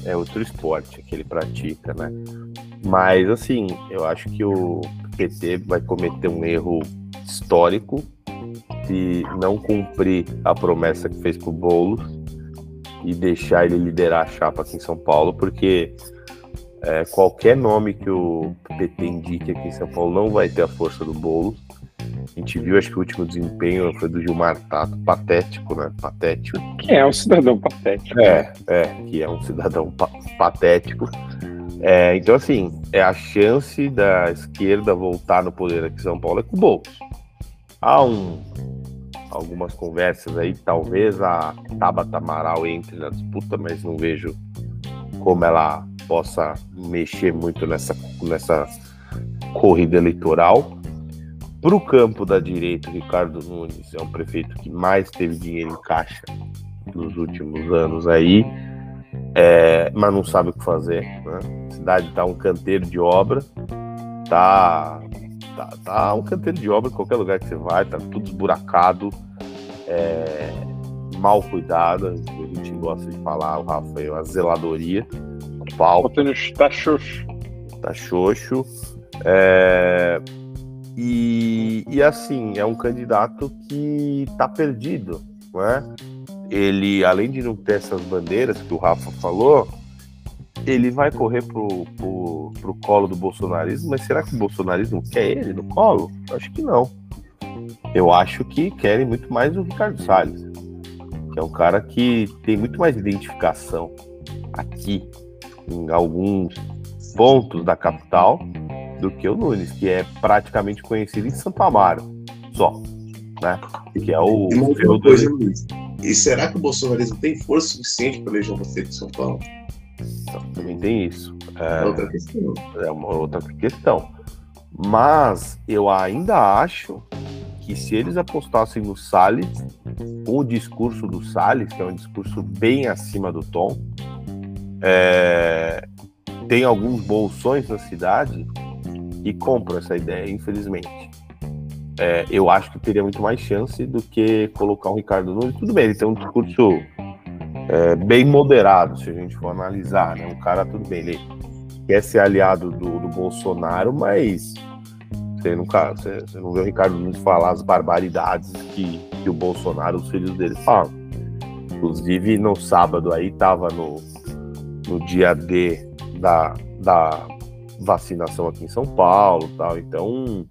é, é outro esporte que ele pratica, né? Mas assim, eu acho que o PT vai cometer um erro histórico se não cumprir a promessa que fez pro Boulos e deixar ele liderar a chapa aqui em São Paulo, porque é, qualquer nome que o PT indique aqui em São Paulo não vai ter a força do Boulos. A gente viu, acho que o último desempenho foi do Gilmar Tato, patético, né? Patético. Que é um cidadão patético. É, é, que é um cidadão pa patético. É, então, assim, é a chance da esquerda voltar no poder aqui em São Paulo é com o Boulos. Há um, algumas conversas aí, talvez a Tabata Amaral entre na disputa, mas não vejo como ela possa mexer muito nessa, nessa corrida eleitoral. Para o campo da direita, Ricardo Nunes é um prefeito que mais teve dinheiro em caixa nos últimos anos aí, é, mas não sabe o que fazer. Né? A cidade está um canteiro de obra, tá, tá, tá, um canteiro de obra em qualquer lugar que você vai, tá tudo esburacado, é, mal cuidada, a gente gosta de falar, o Rafael, a zeladoria falta. Tá xoxo. Tá xoxo. É... E, e assim, é um candidato que tá perdido, não é? Ele, além de não ter essas bandeiras que o Rafa falou, ele vai correr pro, pro, pro colo do bolsonarismo, mas será que o bolsonarismo quer ele no colo? Acho que não. Eu acho que querem muito mais o Ricardo Salles, que é um cara que tem muito mais identificação aqui em alguns pontos da capital do que o Nunes, que é praticamente conhecido em Santo Amaro, só, né? Que é o ferro coisa, Luiz. E será que o bolsonarismo tem força suficiente para eleger você de São Paulo? Então, também tem isso. É, outra questão. É uma outra questão. Mas eu ainda acho que se eles apostassem no Salles, com o discurso do Salles, que é um discurso bem acima do tom, é, tem alguns bolsões na cidade e compram essa ideia, infelizmente. É, eu acho que teria muito mais chance do que colocar um Ricardo Nunes. Tudo bem, ele tem um discurso é, bem moderado, se a gente for analisar. Né? Um cara, tudo bem, ele quer ser aliado do, do Bolsonaro, mas você, nunca, você, você, não vê o Ricardo Nunes falar as barbaridades que, que o Bolsonaro, os filhos dele falam. Inclusive, no sábado aí, tava no, no dia D da, da vacinação aqui em São Paulo tal. Então,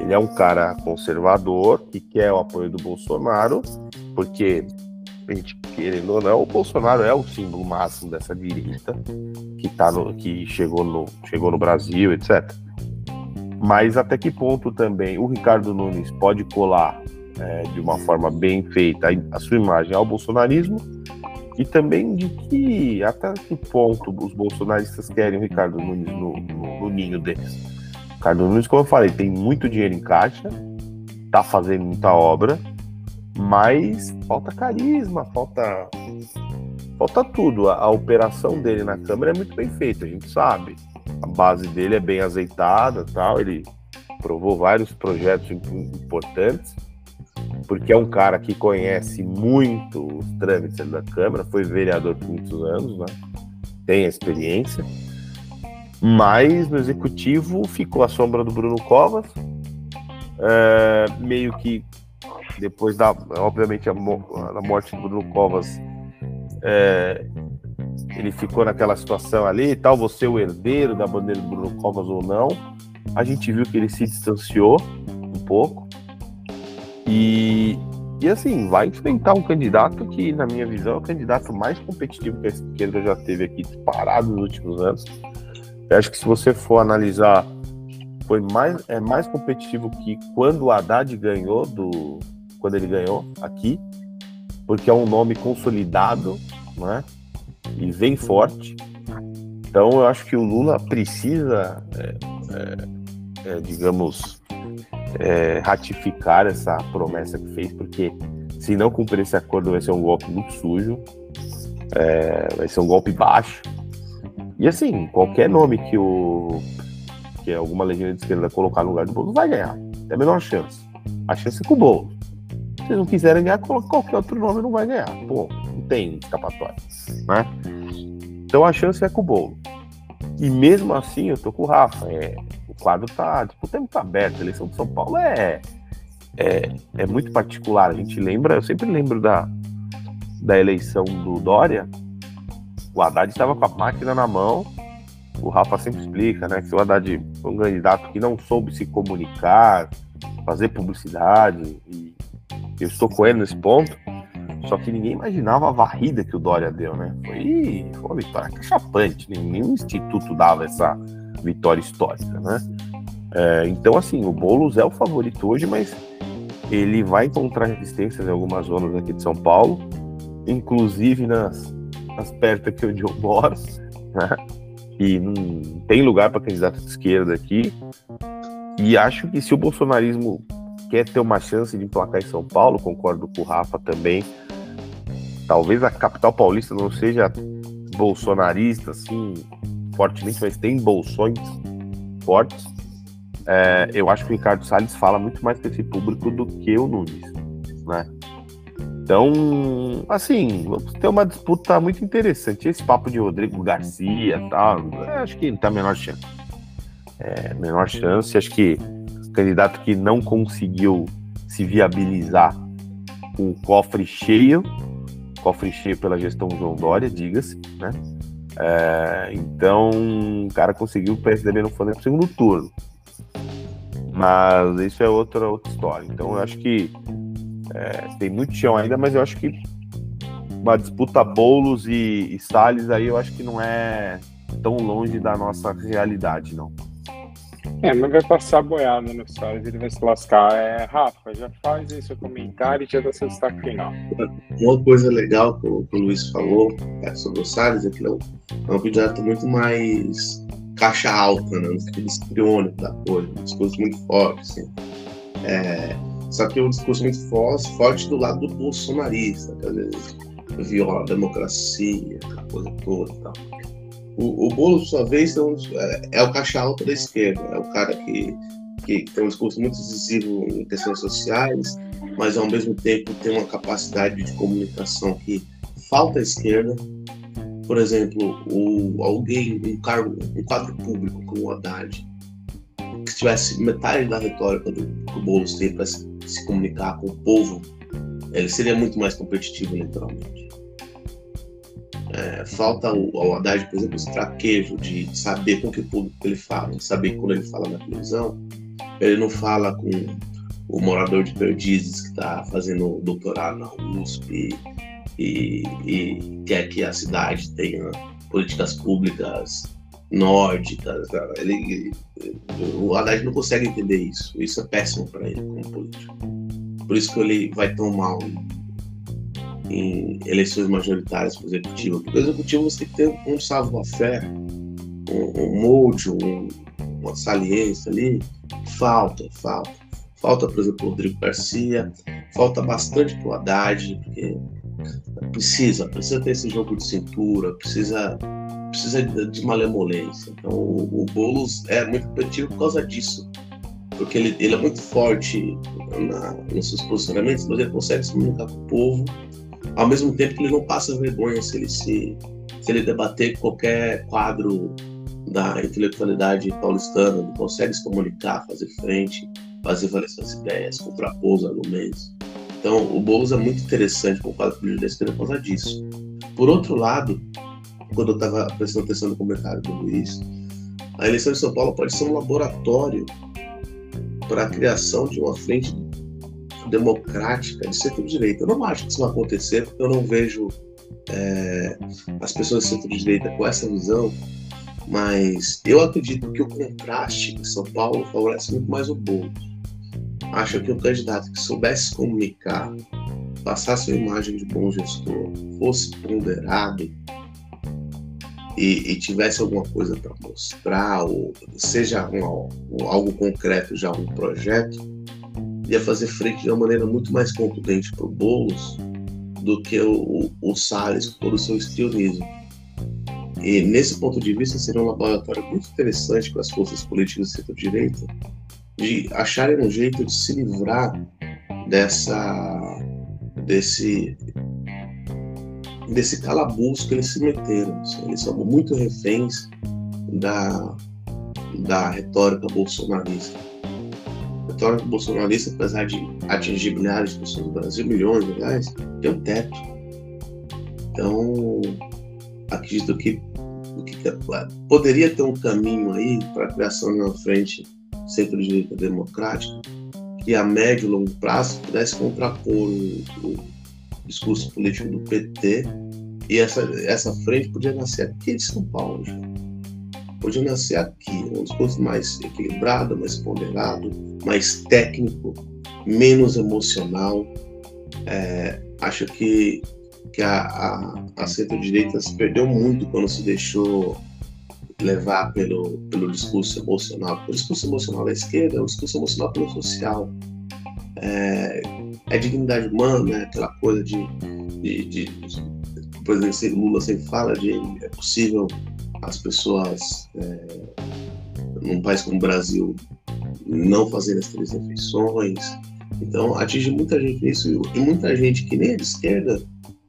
ele é um cara conservador que quer o apoio do Bolsonaro, porque, a gente querendo ou não, o Bolsonaro é o símbolo máximo dessa direita que, tá no, que chegou, no, chegou no Brasil, etc. Mas até que ponto também o Ricardo Nunes pode colar é, de uma forma bem feita a sua imagem ao bolsonarismo e também de que até que ponto os bolsonaristas querem o Ricardo Nunes no, no, no ninho deles. Ricardo Nunes, como eu falei, tem muito dinheiro em caixa, tá fazendo muita obra, mas falta carisma, falta falta tudo. A, a, operação dele na Câmara é muito bem feita, a gente sabe. A base dele é bem azeitada, tal. Ele provou vários projetos importantes porque é um cara que conhece muito os trâmites da Câmara, foi vereador por muitos anos, né? tem experiência, mas no executivo ficou a sombra do Bruno Covas, é, meio que depois da, obviamente, a, a morte do Bruno Covas, é, ele ficou naquela situação ali e tal, você é o herdeiro da bandeira do Bruno Covas ou não. A gente viu que ele se distanciou um pouco, e, e assim, vai enfrentar um candidato que, na minha visão, é o candidato mais competitivo que a esquerda já teve aqui disparado nos últimos anos. Eu acho que se você for analisar, foi mais, é mais competitivo que quando o Haddad ganhou do. Quando ele ganhou aqui, porque é um nome consolidado, né? E vem forte. Então eu acho que o Lula precisa, é, é, é, digamos, é, ratificar essa promessa que fez, porque se não cumprir esse acordo vai ser um golpe muito sujo, é, vai ser um golpe baixo. E assim, qualquer nome que o que alguma legenda de esquerda colocar no lugar do Boulos vai ganhar. É a menor chance. A chance é com o Boulos. Se eles não quiserem ganhar, qualquer outro nome não vai ganhar. Pô, não tem escapatória. Né? Então a chance é com o Boulos. E mesmo assim, eu tô com o Rafa. É, o quadro tá. Tipo, o tempo tá aberto. A eleição de São Paulo é, é, é muito particular. A gente lembra, eu sempre lembro da, da eleição do Dória. O Haddad estava com a máquina na mão o Rafa sempre explica, né, que o Haddad foi um candidato que não soube se comunicar, fazer publicidade, e eu estou ele nesse ponto, só que ninguém imaginava a varrida que o Dória deu, né? Foi, foi uma vitória cachapante, nenhum instituto dava essa vitória histórica, né? É, então, assim, o Boulos é o favorito hoje, mas ele vai encontrar resistências em algumas zonas aqui de São Paulo, inclusive nas, nas perto aqui onde eu moro, né? Que não tem lugar para candidato de esquerda aqui. E acho que se o bolsonarismo quer ter uma chance de emplacar em São Paulo, concordo com o Rafa também. Talvez a capital paulista não seja bolsonarista, assim, fortemente, mas tem bolsões fortes. É, eu acho que o Ricardo Salles fala muito mais para esse público do que o Nunes, né? Então, assim, vamos ter uma disputa muito interessante. Esse papo de Rodrigo Garcia e tal, acho que tá menor chance. É, menor chance, acho que candidato que não conseguiu se viabilizar com o cofre cheio, cofre cheio pela gestão João Dória, diga-se, né? É, então, o cara conseguiu o PSDB não nem pro segundo turno. Mas isso é outra, outra história. Então, eu acho que é, tem muito chão ainda, mas eu acho que uma disputa Boulos e, e Salles aí eu acho que não é tão longe da nossa realidade, não. É, mas vai passar boiada no Salles, ele vai se lascar. É, Rafa, já faz aí seu comentário e já dá seu destaque final. Uma coisa legal que o, que o Luiz falou é, sobre o Salles é que ele é um candidato muito mais caixa alta, né? No sentido histriônico da coisa, um discurso muito forte, assim. É, só que é um discurso muito forte do lado do bolsonarista, que às vezes viola a democracia, aquela coisa toda e tal. O, o Bolo, por sua vez, é, um, é, é, o caixa alta da esquerda, é o cara que, que tem um discurso muito decisivo em questões sociais, mas ao mesmo tempo tem uma capacidade de comunicação que falta à esquerda. Por exemplo, o, alguém, um, cargo, um quadro público como o Haddad, que tivesse metade da retórica do, que o Boulos tem para se, se, comunicar com o povo, ele seria muito mais competitivo eleitoralmente. É, falta ao, ao Haddad, por exemplo, esse traquejo de saber com que público ele fala, de saber quando ele fala na televisão, ele não fala com o morador de Perdizes que está fazendo doutorado na USP e, e quer que a cidade tenha políticas públicas nórdicas. Ele, o Haddad não consegue entender isso. Isso é péssimo para ele como político. Por isso que ele vai tão mal em, eleições majoritárias para o executivo. Porque o executivo você tem que ter um salvo-fé, um, um molde, um, uma saliência ali. Falta, falta. Falta, por exemplo, o Rodrigo Garcia. Falta bastante para o Haddad, porque precisa, precisa ter esse jogo de cintura, precisa precisa de malemolência. Então, o, o Boulos é muito competitivo por causa disso. Porque ele, ele é muito forte na, nos seus posicionamentos, mas ele consegue se comunicar com o povo, ao mesmo tempo que ele não passa vergonha se ele, se, se ele debater qualquer quadro da intelectualidade paulistana, ele consegue se comunicar, fazer frente, fazer valer suas ideias, contrapor os argumentos. Então, o Boulos é muito interessante para o quadro político da esquerda por causa disso. Por outro lado, quando eu estava prestando atenção no comentário do Luiz, a eleição de São Paulo pode ser um laboratório para a criação de uma frente democrática de centro-direita. Eu não acho que isso vai acontecer, porque eu não vejo é, as pessoas de centro-direita com essa visão, mas eu acredito que o contraste em São Paulo favorece muito mais o Boulos. Acho que um candidato que soubesse comunicar, passasse uma imagem de bom gestor, fosse ponderado, e, e tivesse alguma coisa para mostrar, ou seja um, um, algo concreto, já um projeto, ia fazer frente de uma maneira muito mais contundente para o Boulos do que o, o Salles com todo o seu estrionismo. E nesse ponto de vista seria um laboratório muito interessante para as forças políticas do centro-direita de acharem um jeito de se livrar dessa desse desse calabouço que eles se meteram. Eles são muito reféns da, da retórica bolsonarista. A retórica bolsonarista, apesar de atingir milhares de pessoas no Brasil, milhões de reais, tem um teto. Então, acredito que, que poderia ter um caminho aí para a criação de uma frente centro-direita democrática que a médio e longo prazo pudesse contrapor o, o discurso político do PT e essa, essa frente podia nascer aqui de São Paulo. Podia nascer aqui, um discurso mais equilibrado, mais ponderado, mais técnico, menos emocional. É, acho que, que a, a, a centro-direita se perdeu muito quando se deixou levar pelo, pelo discurso emocional. O discurso emocional da esquerda é o discurso emocional pelo social. É, é dignidade humana, é aquela coisa de, de, de, de o presidente Lula sempre fala de é possível as pessoas é, num país como o Brasil não fazer as três refeições. Então atinge muita gente nisso e muita gente que nem é de esquerda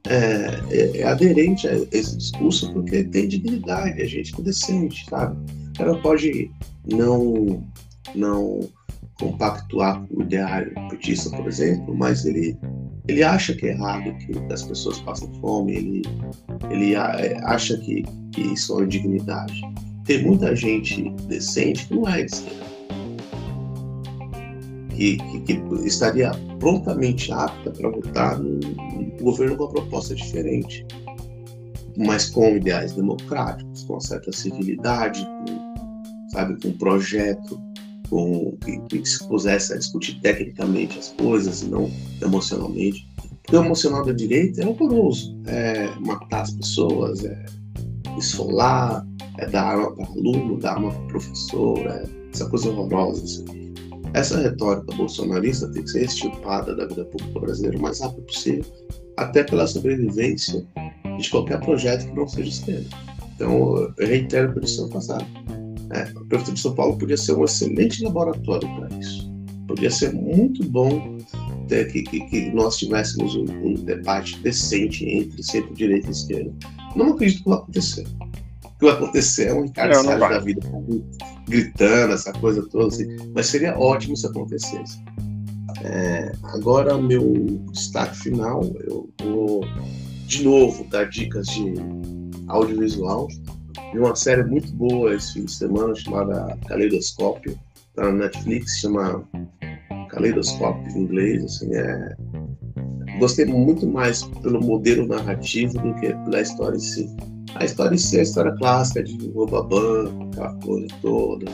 é, é, é, aderente a esse discurso porque tem dignidade, é gente decente, sabe? Ela pode não, não compactuar com o ideário petista, por exemplo, mas ele, ele acha que é errado que as pessoas passam fome, ele, ele acha que, que isso é uma dignidade. Tem muita gente decente que não é de. Que, que, que, estaria prontamente apta para votar num, governo com uma proposta diferente, mas com ideais democráticos, com certa civilidade, com, sabe, com um projeto com, que, que se pusesse a discutir tecnicamente as coisas e não emocionalmente. Porque o emocional da direita é horroroso. É matar as pessoas, é esfolar, é dar arma para aluno, dar arma para professor, é essa coisa horrorosa. Assim. Essa retórica bolsonarista tem que ser extirpada da vida pública brasileira o mais rápido possível, até pela sobrevivência de qualquer projeto que não seja esquerda. Então, eu reitero a posição passada. É, a Prefeitura de São Paulo podia ser um excelente laboratório para isso. Podia ser muito bom ter, que, que, que, nós tivéssemos um, um, debate decente entre centro-direita e esquerda. Não acredito que vai acontecer. O que vai acontecer é um encarceramento da vida gritando, essa coisa toda, assim. mas seria ótimo se acontecesse. É, agora, meu destaque final, eu vou de novo dar dicas de audiovisual. Vi uma série muito boa esse fim de semana chamada Caleidoscópio, tá na Netflix, chama Caleidoscópio em inglês, assim, é... Gostei muito mais pelo modelo narrativo do que pela história em si. A história em si é a história clássica de rouba banco, aquela coisa toda,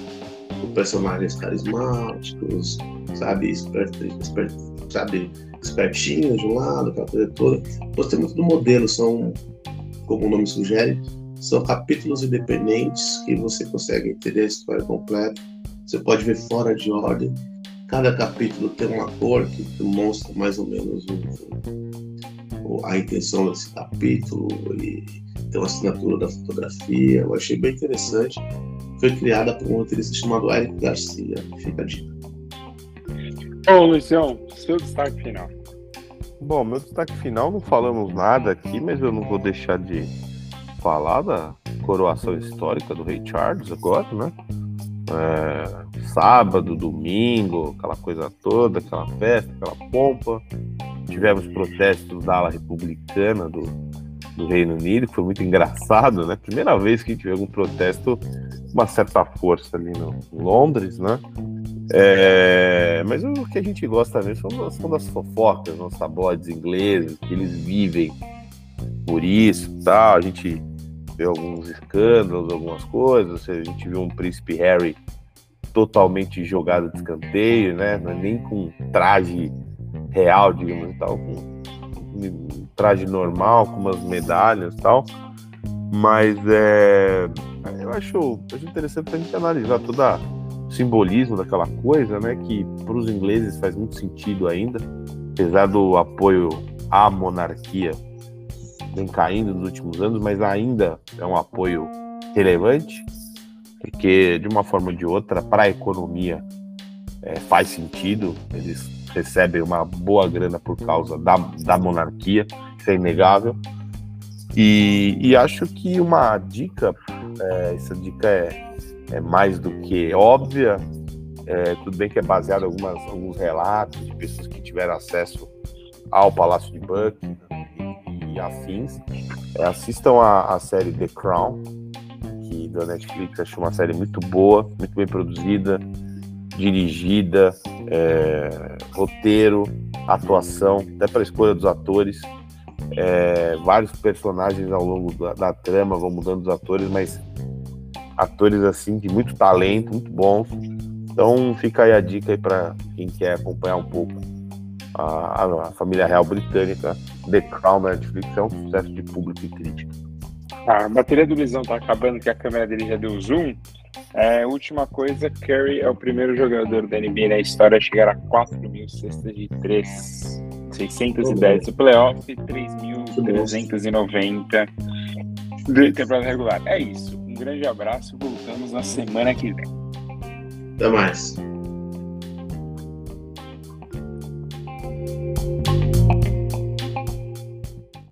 com personagens carismáticos, sabe, expert, expert, sabe, espertinhos de um lado, aquela coisa toda. Gostei muito do modelo, são, como o nome sugere, são capítulos independentes que você consegue entender a história completa. Você pode ver fora de ordem. Cada capítulo tem uma cor que demonstra mais ou menos o, o, a intenção desse capítulo e tem uma assinatura da fotografia. Eu achei bem interessante. Foi criada por um roteirista chamado Eric Garcia. Fica a dica. Ô, Lucião, seu destaque final. Bom, meu destaque final, não falamos nada aqui, mas eu não vou deixar de falar da coroação histórica do Rei Charles agora, né? É, sábado, domingo, aquela coisa toda, aquela festa, aquela pompa. Tivemos protestos da ala republicana do, do Reino Unido, que foi muito engraçado, né? Primeira vez que vê algum protesto uma certa força ali no em Londres, né? É, mas o que a gente gosta mesmo são, são das fofocas, os tabloides ingleses, que eles vivem por isso tal. A gente vê alguns escândalos, algumas coisas. A gente viu um príncipe Harry totalmente jogado de escanteio, né? É nem com traje real, digamos e tal, com um traje normal, com umas medalhas e tal. Mas é, eu acho, acho interessante a gente analisar todo o simbolismo daquela coisa, né? Que para os ingleses faz muito sentido ainda, apesar do apoio à monarquia vem caindo nos últimos anos, mas ainda é um apoio relevante, porque de uma forma ou de outra, para a economia é, faz sentido, eles recebem uma boa grana por causa da, da monarquia, isso é inegável. E, e acho que uma dica, é, essa dica é, é mais do que óbvia, é, tudo bem que é baseado em algumas, alguns relatos de pessoas que tiveram acesso ao Palácio de Buckingham e, afins. É, assistam a, a série The Crown, que da Netflix, acho uma série muito boa, muito bem produzida, dirigida, é, roteiro, atuação, até para a escolha dos atores. É, vários personagens ao longo da, da, trama vão mudando os atores, mas atores assim de muito talento, muito bons. Então fica aí a dica aí para quem quer acompanhar um pouco a, a, família real britânica. The Crown na Netflix é um sucesso de público e crítica. A bateria do Lisão tá acabando, que a câmera dele já deu zoom. É, última coisa, Curry é o primeiro jogador da NBA na história a chegar a 4 mil cestas de 3. 610 do playoff e 3.390 de temporada regular. É isso. Um grande abraço. Voltamos na semana que vem. Até mais.